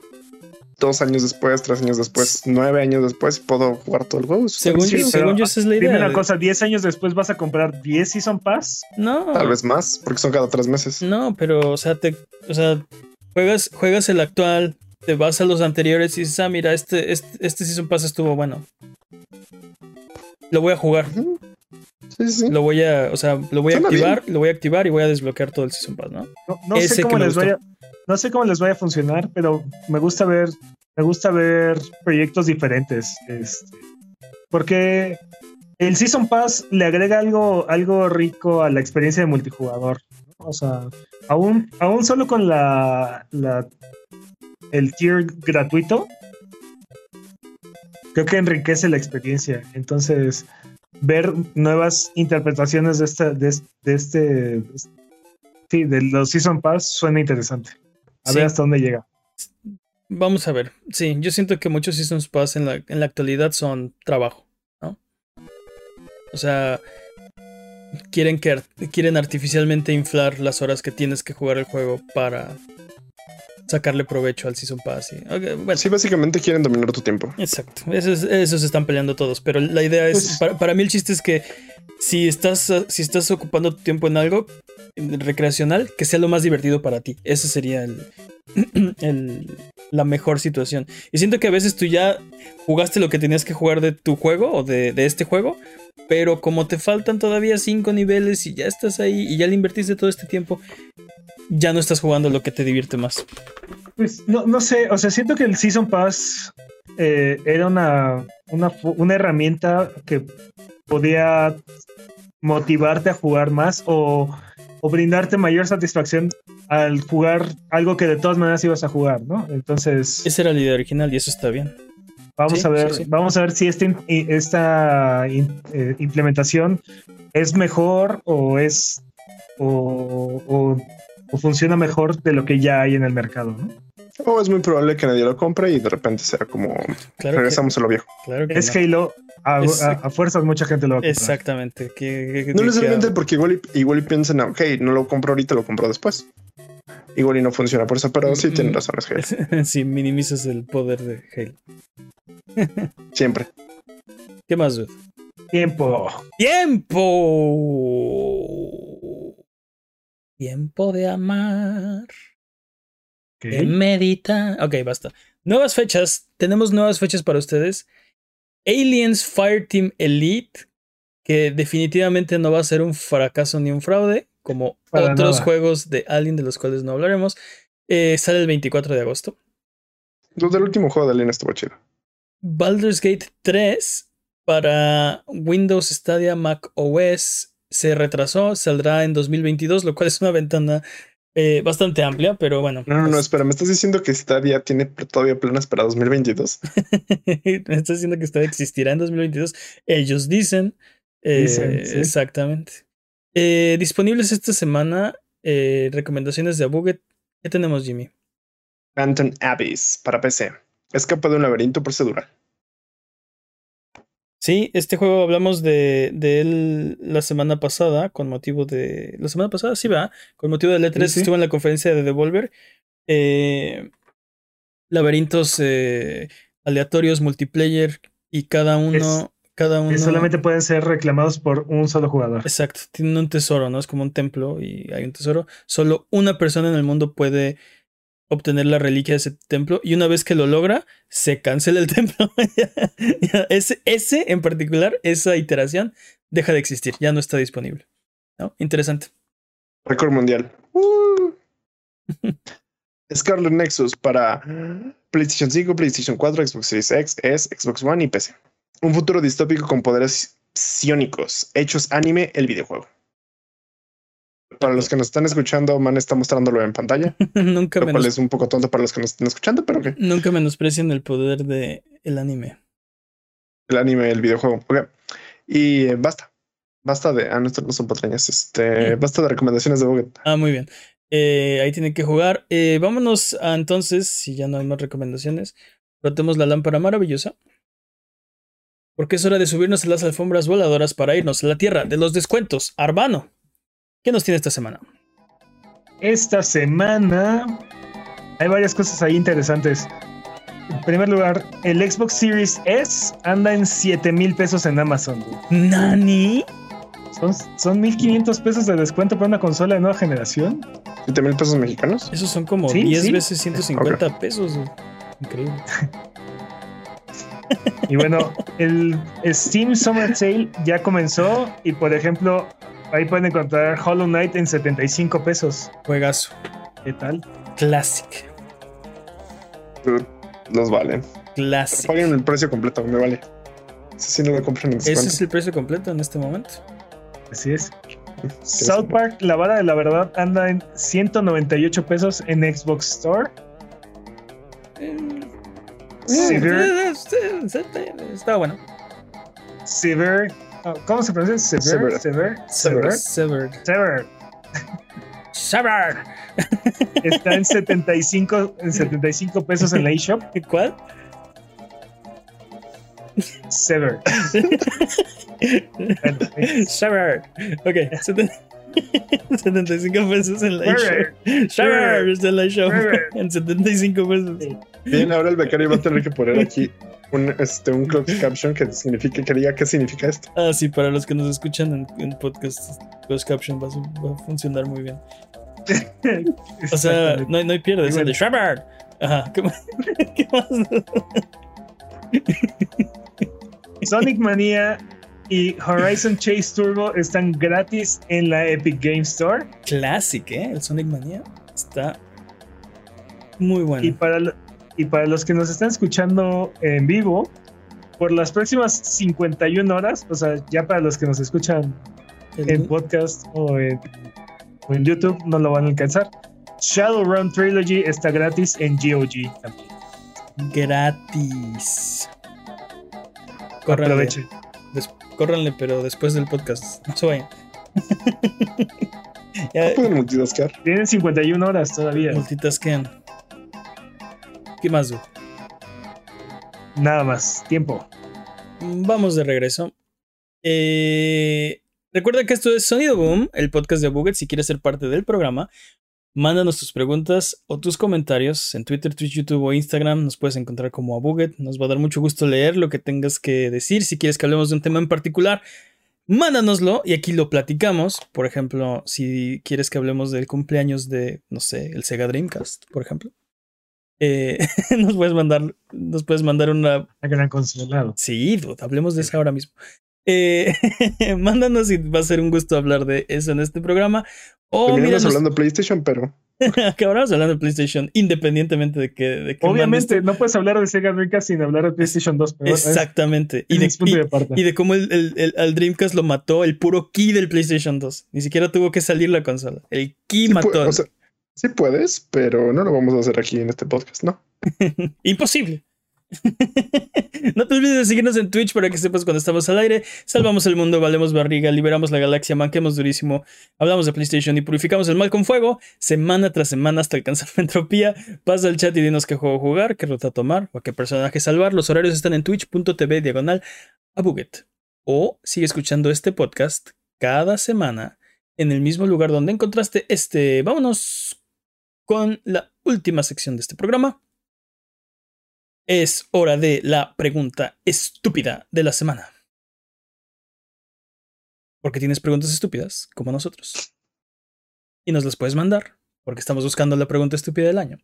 dos años después, tres años después, nueve años después, puedo jugar todo el juego. Según, yo, según yo, esa es la idea. Dime una cosa, ¿diez años después vas a comprar 10 Season Pass? No. Tal vez más, porque son cada tres meses. No, pero, o sea, te, o sea, juegas, juegas el actual, te vas a los anteriores y dices, ah, mira, este, este, este Season Pass estuvo bueno. Lo voy a jugar. Sí, sí. Lo voy a, o sea, lo voy a activar, lo voy a activar y voy a desbloquear todo el Season Pass, ¿no? No, sé cómo les vaya, no sé cómo les vaya a funcionar, pero me gusta ver, me gusta ver proyectos diferentes. Este, porque el Season Pass le agrega algo, algo rico a la experiencia de multijugador. O sea, aún, aún solo con la, la el tier gratuito, creo que enriquece la experiencia. Entonces, ver nuevas interpretaciones de este, de, este, sí, de los Season Pass suena interesante. A ver hasta dónde llega. Vamos a ver. Sí, yo siento que muchos Season Pass en la, en la actualidad son trabajo, ¿no? O sea, quieren, que, quieren artificialmente inflar las horas que tienes que jugar el juego para sacarle provecho al Season Pass. bueno. Sí, básicamente quieren dominar tu tiempo. Exacto. Eso, se están peleando todos. Pero la idea es, pues para, mí el chiste es que si estás, si estás ocupando tu tiempo en algo recreacional, que sea lo más divertido para ti. Esa sería el, la mejor situación. Y siento que a veces tú ya jugaste lo que tenías que jugar de tu juego o de, de este juego. Pero como te faltan todavía cinco niveles y ya estás ahí y ya le invertiste todo este tiempo, ya no estás jugando lo que te divierte más. Pues no, no sé, o sea, siento que el Season Pass eh, era una, una, herramienta que podía motivarte a jugar más o, o, brindarte mayor satisfacción al jugar algo que de todas maneras ibas a jugar, ¿no? Entonces... Esa era la idea original y eso está bien. Vamos a ver, vamos a ver si este, esta eh, implementación es mejor o es o, o funciona mejor de lo que ya hay en el mercado, ¿no? O es muy probable que nadie lo compre y de repente sea como regresamos a lo viejo. es Halo, a, fuerzas mucha gente lo va a comprar. Exactamente. no necesariamente porque igual y, igual y piensan, ok, no lo compro ahorita, lo compro después. Igual y no funciona por eso, pero sí tienen razón, es Halo. sí, minimizas el poder de Halo. Siempre. ¿Qué más, dude? Tiempo. ¡Tiempo! Tiempo de amar. Medita. Ok, basta. Nuevas fechas. Tenemos nuevas fechas para ustedes. Aliens Fireteam Elite, que definitivamente no va a ser un fracaso ni un fraude, como otros juegos de Alien de los cuales no hablaremos. Eh, sale el 24 de agosto. Desde el último juego de Alien estuvo chido. Baldur's Gate 3 para Windows Stadia Mac OS se retrasó, saldrá en 2022, lo cual es una ventana eh, bastante amplia, pero bueno. No, no, no, pues espera, me estás diciendo que Stadia tiene todavía planes para 2022. me estás diciendo que Stadia existirá en 2022. Ellos dicen. Eh, exactamente. Eh, disponibles esta semana, recomendaciones de Abuget. ¿Qué tenemos, Jimmy? Phantom Abyss para PC. Escapa de un laberinto procedural. Sí, este juego hablamos de, él la semana pasada, con motivo de. La semana pasada, sí, va. Con motivo de E3 estuvo en la conferencia de Devolver. Eh, laberintos eh, aleatorios, multiplayer, y cada uno. Cada uno. Que solamente pueden ser reclamados por un solo jugador. Exacto, tienen un tesoro, ¿no? Es como un templo y hay un tesoro. Solo una persona en el mundo puede obtener la reliquia de ese templo y una vez que lo logra, se cancela el templo. ese, ese en particular, esa iteración, deja de existir, ya no está disponible. ¿no? Interesante. Récord mundial. Uh. Scarlet Nexus para PlayStation 5, PlayStation 4, Xbox Series X, S, Xbox One y PC. Un futuro distópico con poderes psiónicos, hechos anime, el videojuego. Para los que nos están escuchando, Man está mostrándolo en pantalla. nunca lo cual es un poco tonto para los que nos están escuchando, pero que. Nunca menosprecien el poder del el anime. El anime, el videojuego. Ok. Y eh, basta. Basta de. Ah, no, no son patrañas. Este. Basta de recomendaciones de Buget. Ah, muy bien. Eh, ahí tienen que jugar. Eh, vámonos a entonces, si ya no hay más recomendaciones, rotemos la lámpara maravillosa. Porque es hora de subirnos a las alfombras voladoras para irnos a la tierra de los descuentos. Arbano, ¿qué nos tiene esta semana? Esta semana hay varias cosas ahí interesantes. En primer lugar, el Xbox Series S anda en 7 mil pesos en Amazon. ¿Nani? Son, son 1500 pesos de descuento para una consola de nueva generación. ¿7 mil pesos mexicanos? Esos son como Sí, 10 sí. veces 150 pesos. güey. Increíble. Y bueno, el Steam Summer Sale ya comenzó y por ejemplo, ahí pueden encontrar Hollow Knight en 75 pesos. Juegazo. ¿Qué tal? Classic. Dude, Los valen. Classic. Paguen el precio completo, me vale. Ese sí no lo compran en Ese es el precio completo en este momento. Así es. South Park, la vara de la verdad, anda en 198 pesos en Xbox Store. Severe, Está bueno. Severe, oh, ¿cómo se pronuncia? Severe, Severed. Severe, Severe. Severed. Está en 75, en 75 pesos en la eShop. ¿Cuál? Eh, Severed. Ok. seten- 75 pesos en la. Severed está en la. Severed. En 75 pesos. Bien, ahora el becario va a tener que poner aquí un, este, un closed caption que signifique, que diga qué significa esto. Ah, sí, para los que nos escuchan en, en podcast, closed caption va a, su- va a funcionar muy bien. O sea, no, hay- no hay pierde, es el de. Ajá. ¿Qué más? ¿Qué más? Sonic Mania y Horizon Chase Turbo están gratis en la Epic Game Store. Classic, ¿eh? El Sonic Mania está muy Y bueno. para, y para los que nos están escuchando en vivo, por las próximas 51 horas, o sea, ya para los que nos escuchan El- en podcast o en, o en YouTube, no lo van a alcanzar. Shadowrun Trilogy está gratis en GOG también. gratis. Córranle, Aprovechen. Córranle, pero después del podcast. No se vayan. ya, Pueden multitaskear. Tienen 51 horas todavía. multitaskean. ¿Qué más, Du? Nada más. Tiempo. Vamos de regreso. Eh, recuerda que esto es Sonido Boom, el podcast de Buget. Si quieres ser parte del programa, mándanos tus preguntas o tus comentarios en Twitter, Twitch, YouTube o Instagram. Nos puedes encontrar como a Buget. Nos va a dar mucho gusto leer lo que tengas que decir. Si quieres que hablemos de un tema en particular, mándanoslo y aquí lo platicamos. Por ejemplo, si quieres que hablemos del cumpleaños de, no sé, el Sega Dreamcast, por ejemplo. Eh, nos puedes mandar, nos puedes mandar una gran consolado. Sí, hablemos de eso ahora mismo. Eh, mándanos y va a ser un gusto hablar de eso en este programa. O míranos, hablando de PlayStation, pero acabamos hablando de PlayStation, independientemente de que. De que Obviamente, no puedes hablar de Sega Dreamcast sin hablar de PlayStation 2. Pero es- Exactamente. Y es de, y- de aparte. y de cómo el, el- el- al Dreamcast lo mató el puro key del PlayStation 2. Ni siquiera tuvo que salir la consola. El key sí, pu- mató. o sea, sí puedes, pero no lo vamos a hacer aquí en este podcast, ¿no? Imposible. no te olvides de seguirnos en Twitch para que sepas cuando estamos al aire. Salvamos el mundo, valemos barriga, liberamos la galaxia, manquemos durísimo, hablamos de PlayStation y purificamos el mal con fuego, semana tras semana hasta alcanzar la entropía. Pasa al chat y dinos qué juego jugar, qué ruta tomar o a qué personaje salvar. Los horarios están en twitch.tv diagonal a Buget. O sigue escuchando este podcast cada semana en el mismo lugar donde encontraste este. Vámonos con la última sección de este programa. Es hora de la pregunta estúpida de la semana. porque tienes preguntas estúpidas, como nosotros. Y nos las puedes mandar, porque estamos buscando la pregunta estúpida del año.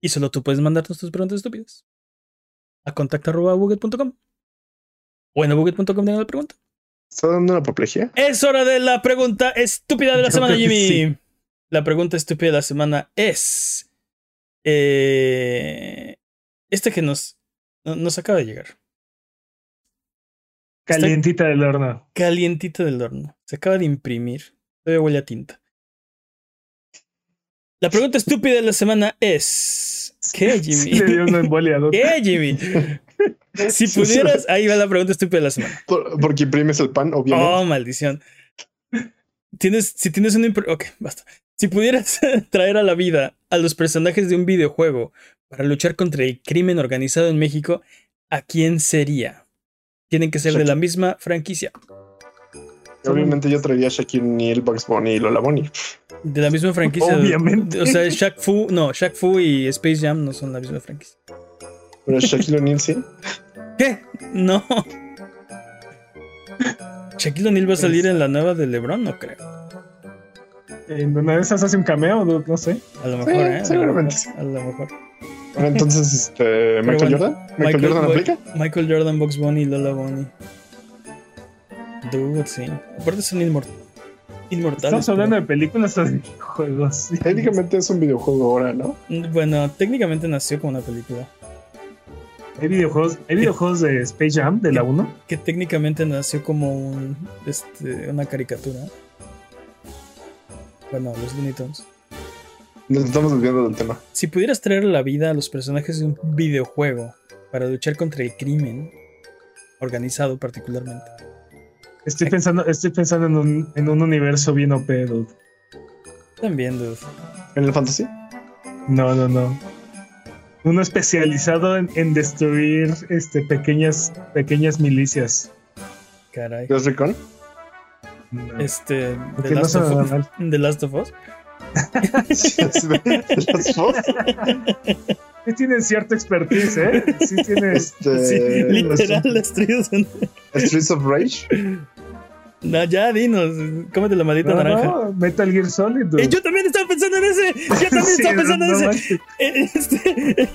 Y solo tú puedes mandarnos tus preguntas estúpidas. A contacto.buget.com. O en buget.com tengo la pregunta. ¿Está dando una apoplejía? Es hora de la pregunta estúpida de la Yo semana, Jimmy. La pregunta estúpida de la semana es. eh, este que nos, no- nos acaba de llegar. Calientita del horno. Calientita del horno. Se acaba de imprimir. Todavía huele a tinta. La pregunta estúpida de la semana es. ¿Qué, Sí, le dio Jimmy? una embolia. ¿no? ¿Qué, Jimmy? Si pudieras. Ahí va la pregunta estúpida de la semana. Por- porque imprimes el pan, obviamente. Oh, maldición. Tienes, si tienes un... impr- Ok, basta. Si pudieras traer a la vida a los personajes de un videojuego para luchar contra el crimen organizado en México, ¿a quién sería? Tienen que ser de la misma franquicia. Obviamente yo traería a Shaquille O'Neal, Bugs Bunny y Lola Bunny. De la misma franquicia. Obviamente. O sea, Shaq Fu... No, Shaq Fu y Space Jam no son la misma franquicia. Pero Shaquille O'Neal sí. ¿Qué? No. Shaquille O'Neal va a salir en la nueva de LeBron, no creo. En una de esas hace un cameo, no, no sé. A lo mejor, Sí, ¿eh? Seguramente. A lo mejor. Bueno, entonces, este, Michael bueno, Jordan. Michael, Jordan aplica. Michael Jordan, Box Bunny, Lola Bunny. Dude, sí. Aparte son inmor- inmortales. Estamos hablando de películas o de juegos. Técnicamente es un videojuego ahora, ¿no? Bueno, técnicamente nació como una película. Hay videojuegos, hay videojuegos de Space Jam de la 1. Que técnicamente nació como un, este, una caricatura. Bueno, los Looney Tunes. Nos estamos desviando del tema. Si pudieras traer a la vida a los personajes de un videojuego para luchar contra el crimen organizado particularmente. Estoy pensando, estoy pensando en un, en un universo bien OP, dude. También, dude. ¿En el fantasy? No, no, no. Uno especializado en, en destruir este, pequeñas, pequeñas milicias. Caray. ¿Ghost Recon? No. Este, The no Last, son of. The Last of Us. Sí, tienen cierta expertise, ¿eh? Sí tienes... Este, Sí, literal, Streets of Rage. No, ya dinos, cómete la maldita No, naranja. no, Metal Gear Solid, dude. Eh, yo también estaba pensando en ese. Yo también Sí, estaba pensando no en ese. Eh, este-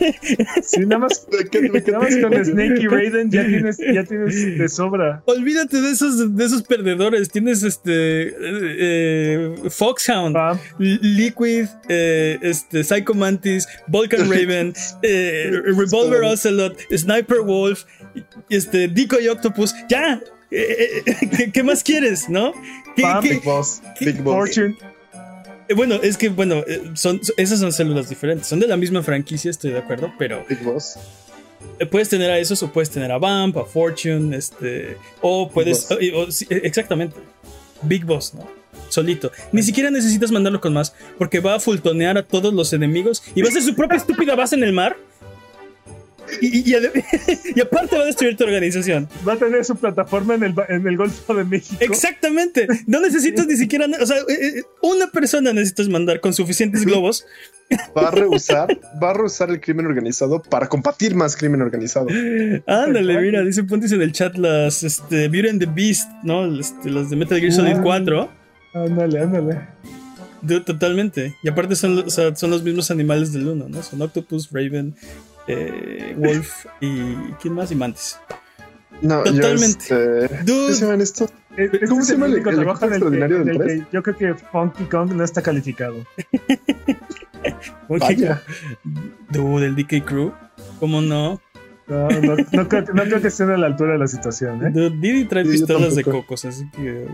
Sí, nada más, ¿De qué- de qué- nada más con Snake y Raiden ya tienes, ya tienes de sobra. Olvídate de esos, de esos perdedores. Tienes este. eh, eh, Foxhound. L- Liquid, eh, este, Psycho Mantis, Vulcan Raven, eh, Revolver Ocelot, Sniper Wolf, este, Decoy Octopus. ¡Ya! Eh, eh, ¿qué, qué más quieres, no? ¿Qué- qué- Big Boss. Big Boss. Fortune. Eh, Bueno, es que, bueno, eh, son, esas son células diferentes. Son de la misma franquicia, estoy de acuerdo, pero Big Boss. eh, puedes tener a esos o puedes tener a Vamp, a Fortune, este. O puedes. Boss. o- o- sí, eh, exactamente. Big Boss, ¿no? Solito. Ni siquiera necesitas mandarlo con más, porque va a fultonear a todos los enemigos y va a ser su propia estúpida base en el mar. Y, y- y ade- y aparte va a destruir tu organización. Va a tener su plataforma en el, ba- en el Golfo de México. Exactamente. No necesitas ni siquiera. O sea, eh, eh, una persona necesitas mandar con suficientes globos Va a rehusar, va a rehusar el crimen organizado para combatir más crimen organizado. Ándale, mira, dice Pontis en el chat las este, Beauty and the Beast, ¿no? Este, las de Metal Gear Solid Uh. 4. Ándale, ándale. De- totalmente. Y aparte son, o sea, son los mismos animales del 1, ¿no? Son Octopus, Raven, eh, Wolf y. ¿Quién más? Y Mantis. No, Totalmente. yo este. ¿Cómo se llaman estos? Eh, ¿Cómo se llama el- único el trabajo el que- extraordinario del el tres? que yo creo que Funky Kong no está calificado. Vaya. Dude, el DK Crew. ¿Cómo no? No, no, no creo, que- no creo que estén a la altura de la situación, ¿eh? Dude, Didi trae Sí, pistolas de cocos, así que.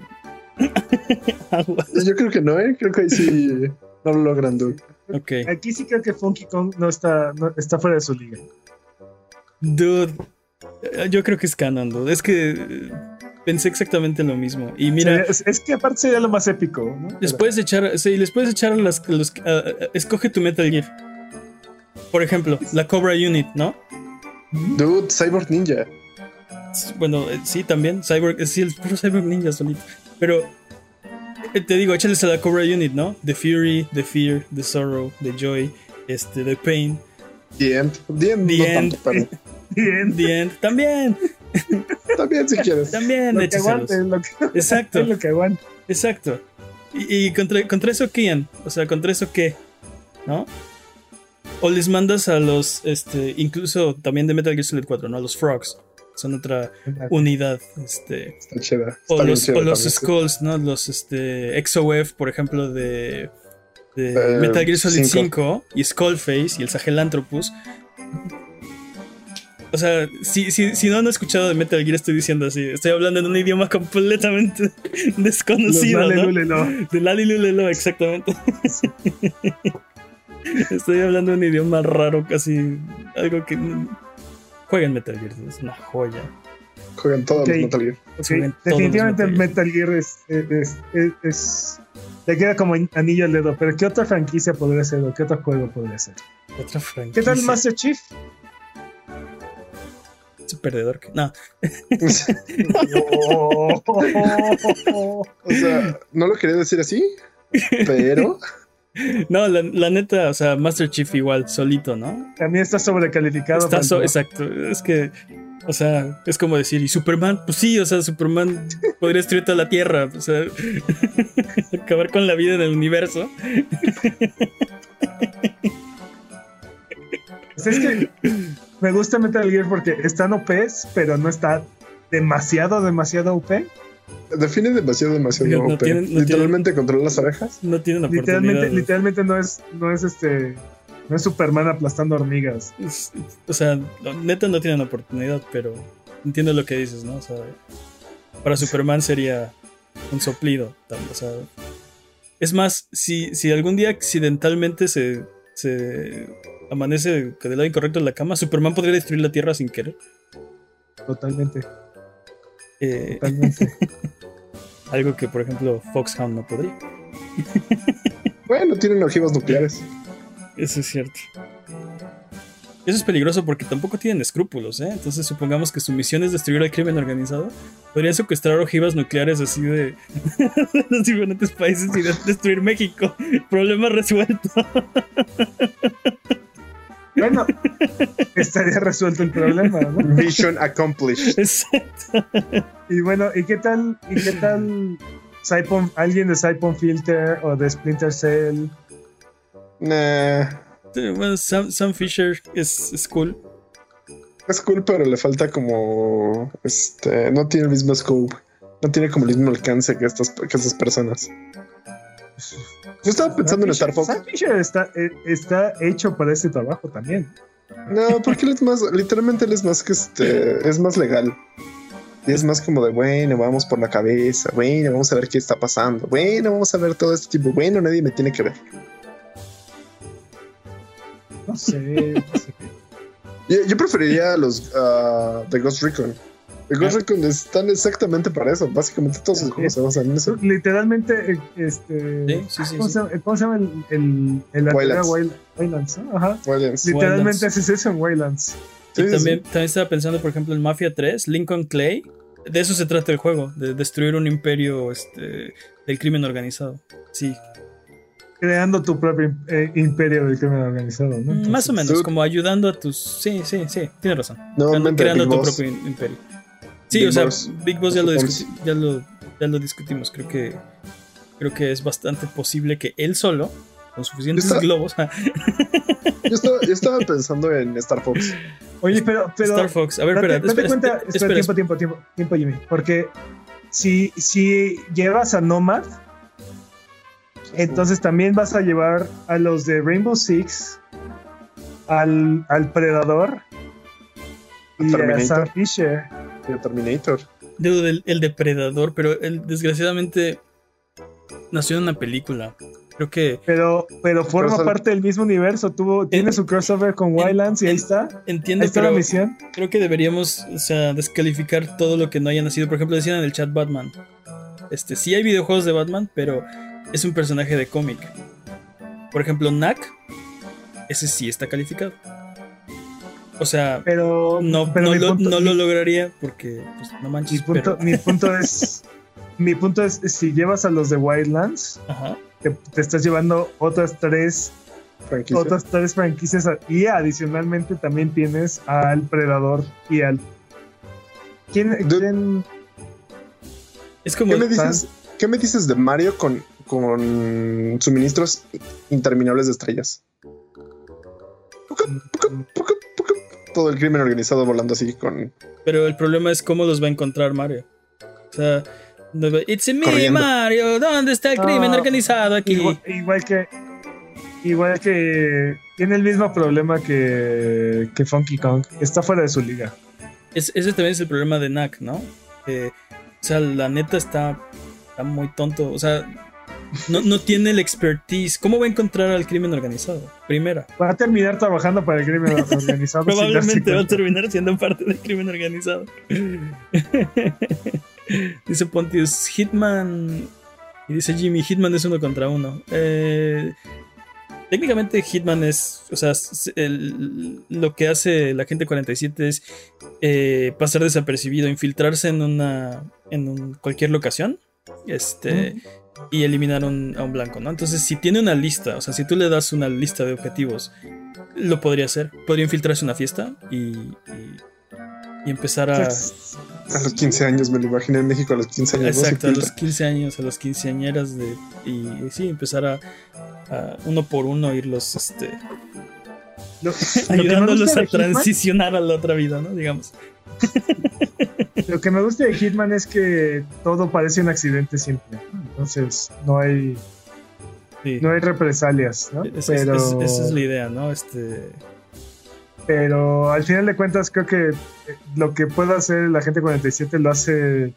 Agua. Yo creo que no, ¿eh? Creo que ahí sí no lo logran, dude. ok. Aquí sí creo que Funky Kong no está, no- está fuera de su liga. Dude, yo creo que es canon, dude. Es que eh, pensé exactamente lo mismo. Y mira. Es, es que aparte sería lo más épico, ¿no? Les puedes echar, sí, les puedes echar a las, los, escoge tu Metal Gear. Por ejemplo, la Cobra Unit, ¿no? Dude, Cyborg Ninja. Bueno, eh, sí, también. Cyborg, eh, sí, el puro Cyborg Ninja solito. Pero te digo, échales a la Cobra Unit, ¿no? The Fury, The Fear, The Sorrow, The Joy, este, The Pain, The End. The End, The no End. tanto, pero. Bien. The End, también. También si quieres. También Lo que aguante, lo que, Exacto, es lo que aguante. exacto. Y, y contra, contra eso, ¿quién? O sea, ¿contra eso qué? ¿No? O les mandas a los, este, incluso también de Metal Gear Solid 4, ¿no? A los Frogs. Son otra unidad, este. Está chida. O Está los, o los también. Skulls, ¿no? Los este, XOF, por ejemplo, de, de Eh, Metal Gear Solid cinco. 5 y Skullface y el Sahelanthropus. O sea, si, si, si no han escuchado de Metal Gear, estoy diciendo así. Estoy hablando en un idioma completamente Los desconocido, Lale ¿no? De Lali Lulelo, exactamente. Estoy hablando un idioma raro, casi. Algo que. Jueguen Metal Gear, es una joya. Juegan todos los Metal Gear. Definitivamente Metal Metal Gear es, es, es- es- Le queda como anillo al dedo, pero ¿qué otra franquicia podría ser o qué otro juego podría ser? Otra franquicia. ¿Qué tal Master Chief? Es un perdedor. que- No, o sea, no lo quería decir así, pero no la, la neta, o sea, Master Chief igual, solito, ¿no? También está sobrecalificado. Está so- exacto. Es que, o sea, es como decir, ¿y Superman? Pues sí, o sea, Superman podría destruir toda la Tierra, o sea, acabar con la vida en el universo. Pues es que me gusta Metal Gear porque están OPs, pero no está demasiado, demasiado OP. define demasiado, demasiado. Digo, no OP. tienen- no Literalmente controla las abejas. No tienen oportunidad. Literalmente, literalmente no es, no es este, no es Superman aplastando hormigas. Es- o sea, neta no tienen oportunidad, pero entiendo lo que dices, ¿no? O sea, para Superman sería un soplido. tal, O sea, es más, si, si algún día accidentalmente se, se amanece del lado incorrecto de la cama, Superman podría destruir la Tierra sin querer. Totalmente, Eh, totalmente. algo que, por ejemplo, Foxhound no podría. Bueno, tienen ojivas nucleares. Eso es cierto. Eso es peligroso porque tampoco tienen escrúpulos, ¿eh? Entonces supongamos que su misión es destruir al crimen organizado. Podrían secuestrar ojivas nucleares así de, de los diferentes países y de- destruir México. Problema resuelto. Bueno, estaría resuelto el problema, ¿no? Mission accomplished. Exacto. Y bueno, ¿y qué tal, y qué tal Saipon, alguien de Saipon Filter o de Splinter Cell? Nah, Bueno, Sam, Sam Fisher es, es cool. es cool, pero le falta como. Este. No tiene el mismo scope. No tiene como el mismo alcance que estas, que estas personas. Yo estaba pensando en Star Fox. Fisher está, eh, está hecho para este trabajo también. No, porque él es más, literalmente él es más que este, es más legal. Y es más como de, bueno, vamos por la cabeza, bueno, vamos a ver qué está pasando, bueno, vamos a ver todo este tipo, bueno, nadie me tiene que ver. No sé, no sé. Yo, yo preferiría los ah, de Ghost Recon. Ghost. Recon están exactamente para eso. Básicamente todos sus juegos se basan en eso. Literalmente, eh, este. Sí, sí, sí. ¿Cómo. Se, llama, cómo se llama el, el, el anterior Wildlands. Wild- Wildlands? ¿no? Ajá. Wildlands. Literalmente haces eso en Wildlands. Y también, estaba pensando, por ejemplo, en Mafia 3, Lincoln Clay. De eso se trata el juego, de destruir un imperio este, del crimen organizado. Sí, Creando tu propio eh, imperio del crimen organizado, ¿no? Entonces, más o menos, tú- como ayudando a tus... Sí, sí, sí, tienes razón. No, creando tu Boss. propio im- imperio. Sí, Big o sea, Boss. Big Boss ya lo, ya, lo, ya lo discutimos. Creo que, creo que es bastante posible que él solo, con suficientes Está- globos... Yo estaba, yo estaba pensando en Star Fox. Oye, pero. pero Star Fox. A ver, date, espera, date espera, cuenta. espera, Espera, tiempo, tiempo, tiempo, tiempo, Jimmy. Porque si, si llevas a Nomad, entonces también vas a llevar a los de Rainbow Six, al, al Predador y a. Sam Fisher. De Terminator. Dude, el, el depredador, pero él desgraciadamente nació en una película. Creo que Pero, pero forma Crossover. parte del mismo universo. Tuvo, tiene su crossover con Wildlands y ahí está. entiendo, Ahí está pero la misión. creo que deberíamos, o sea, descalificar todo lo que no haya nacido. Por ejemplo, decían en el chat Batman. Este, sí hay videojuegos de Batman, pero es un personaje de cómic. Por ejemplo, Knack, ese sí está calificado. O sea, Pero no, pero no, lo, punto- no lo mi- lograría porque, pues, no Mi manches. punto, pero- mi punto es. Mi punto es: si llevas a los de Wildlands, Ajá. te, te estás llevando otras tres, Franquicia. otras tres franquicias y adicionalmente también tienes al Predador y al ¿Quién, Dude. quién- Es como. ¿Qué me dices, ¿qué me dices de Mario con, con suministros interminables de estrellas? Todo el crimen organizado volando así con... Pero el problema es cómo los va a encontrar Mario. O sea, It's me, Corriendo. Mario. ¿Dónde está el crimen Ah, organizado aquí? Igual, igual que. Igual que. Tiene el mismo problema que, que Funky Kong. Está fuera de su liga. Es- ese también es el problema de Knack, ¿no? Eh, o sea, la neta está, está muy tonto. O sea, no, no tiene el expertise. ¿Cómo va a encontrar al crimen organizado? Primera. Va a terminar trabajando para el crimen organizado. Probablemente va a terminar siendo parte del crimen organizado. dice Pontius, Hitman. Y dice Jimmy, Hitman es uno contra uno. Eh, técnicamente Hitman es, o sea, el- lo que hace la gente 47 es eh, pasar desapercibido, infiltrarse en una, en un- cualquier locación, este, y eliminar un- a un blanco, ¿no? Entonces, si tiene una lista, o sea, si tú le das una lista de objetivos, lo podría hacer. Podría infiltrarse una fiesta y, y, y empezar a... A los 15 años, me lo imaginé en México a los 15 años. ¿no? Exacto, a los filtra. 15 años, a las quinceañeras de. Y, y sí, empezar a, a uno por uno irlos este, Lo, lo ayudándolos a transicionar a la otra vida, ¿no? Digamos. Lo que me gusta de Hitman es que todo parece un accidente siempre. Entonces, no hay, Sí. no hay represalias, ¿no? Es- es- pero, es- esa es la idea, ¿no? Este. pero al final de cuentas, creo que eh, lo que pueda hacer la gente 47 lo hace,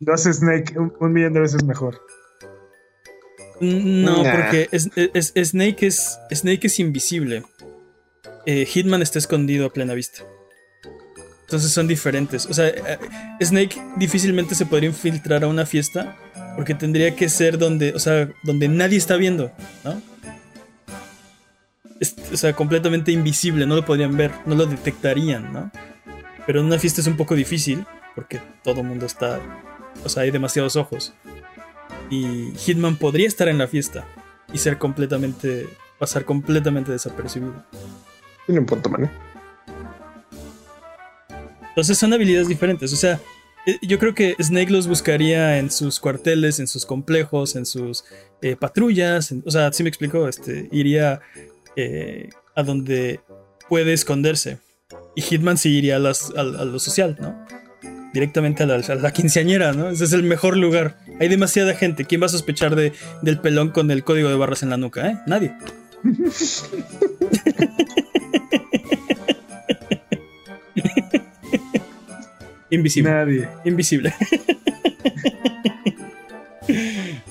lo hace Snake un, un millón de veces mejor. No, Nah. porque es- es- es- Snake, es, Snake es invisible. Eh, Hitman está escondido a plena vista. Entonces son diferentes. O sea, eh, Snake difícilmente se podría infiltrar a una fiesta porque tendría que ser donde, o sea, donde nadie está viendo, ¿no? Es- o sea, completamente invisible, no lo podrían ver, no lo detectarían, ¿no? Pero en una fiesta es un poco difícil porque todo el mundo está, o sea, hay demasiados ojos. Y Hitman podría estar en la fiesta y ser completamente, pasar completamente desapercibido. Tiene un punto, man. Entonces son habilidades diferentes. O sea, eh, yo creo que Snake los buscaría en sus cuarteles, en sus complejos, en sus eh, patrullas. en- o sea, si me explico, este, iría eh, a donde puede esconderse. Y Hitman sí iría a, las- a- a lo social, ¿no? Directamente a la, a la quinceañera, ¿no? Ese es el mejor lugar. Hay demasiada gente. ¿Quién va a sospechar de, del pelón con el código de barras en la nuca, eh? Nadie. Invisible. Nadie. Invisible.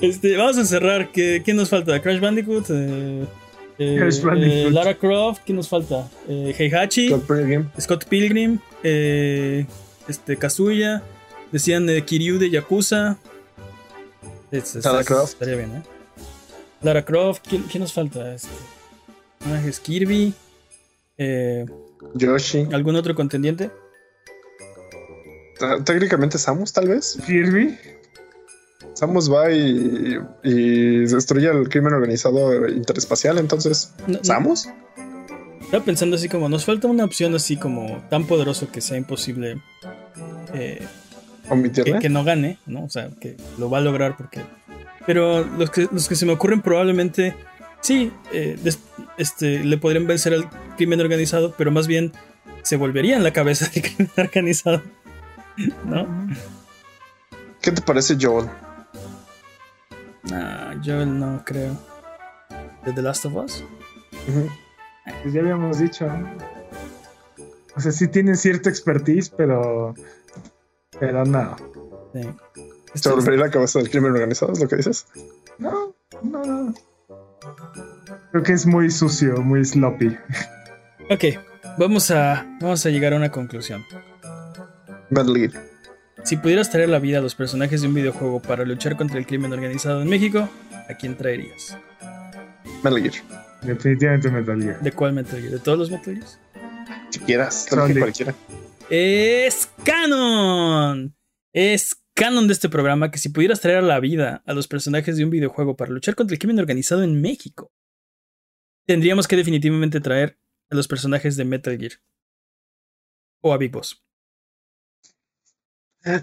este, vamos a cerrar. ¿Qué, qué nos falta? Crash Bandicoot. eh, eh, Crash Bandicoot. eh, Lara Croft. ¿Qué nos falta? Heihachi. Scott Pilgrim. Scott Pilgrim. este, Kazuya. Decían Kiryu de Yakuza. Es- es- Lara Croft. Estaría bien, ¿eh? Lara Croft. ¿Quién, quién nos falta? Este, personajes Kirby. Yoshi. ¿Algún otro contendiente? T- Técnicamente Samus, tal vez. Kirby. Samus va y, y destruye el crimen organizado interespacial, entonces. No- no- ¿Samus? Estaba pensando así como, nos falta una opción así como tan poderoso que sea imposible eh, que, ¿Omitirla? que no gane, ¿no? O sea, que lo va a lograr porque... Pero los que, los que se me ocurren probablemente, sí, eh, des- este, le podrían vencer al crimen organizado, pero más bien se volverían la cabeza del crimen organizado, ¿no? ¿Qué te parece, Joel? Ah, yo no creo. ¿De The Last of Us? Pues ya habíamos dicho. ¿no? O sea, sí tienen cierta expertise, pero. Pero no. Sí. ¿Se volvería la cabeza del crimen organizado? ¿Es lo que dices? No, no, no. Creo que es muy sucio, muy sloppy. Ok, vamos a, vamos a llegar a una conclusión. Metal Gear. Si pudieras traer la vida a los personajes de un videojuego para luchar contra el crimen organizado en México, ¿a quién traerías? Metal Gear. Definitivamente Metal Gear. ¿De cuál Metal Gear? ¿De todos los Metal Gears? Si quieras, Solid. cualquiera. Es canon. Es canon de este programa que si pudieras traer a la vida a los personajes de un videojuego para luchar contra el crimen organizado en México, tendríamos que definitivamente traer a los personajes de Metal Gear. O a Big Boss.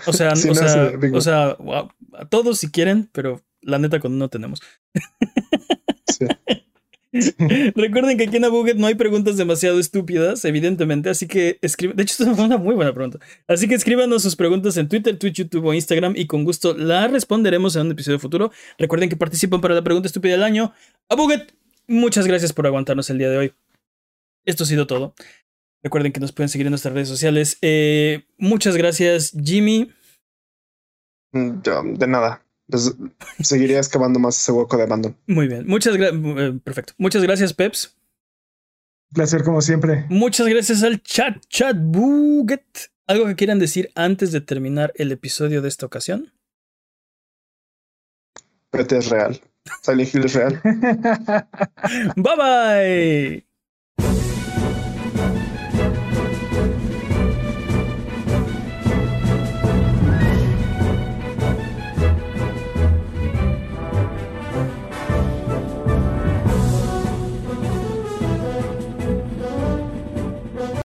O sea, Sí, o no, sea, sí, o sea, wow, a todos si quieren, pero la neta con no tenemos. Sí. Recuerden que aquí en Abuget no hay preguntas demasiado estúpidas, evidentemente, así que escriben. De hecho, es una muy buena pregunta. Así que escríbanos sus preguntas en Twitter, Twitch, YouTube o Instagram y con gusto las responderemos en un episodio futuro. Recuerden que participan para la pregunta estúpida del año. Abuget, muchas gracias por aguantarnos el día de hoy. Esto ha sido todo. Recuerden que nos pueden seguir en nuestras redes sociales. Eh, muchas gracias, Jimmy. Mm, de nada. Pues, seguiría excavando más ese hueco de Abandon. Muy bien. Muchas gracias. perfecto. Muchas gracias, Peps. Placer como siempre. Muchas gracias al chat, chat Buget. ¿Algo que quieran decir antes de terminar el episodio de esta ocasión? PT es real. Silent Hill es real. Bye bye.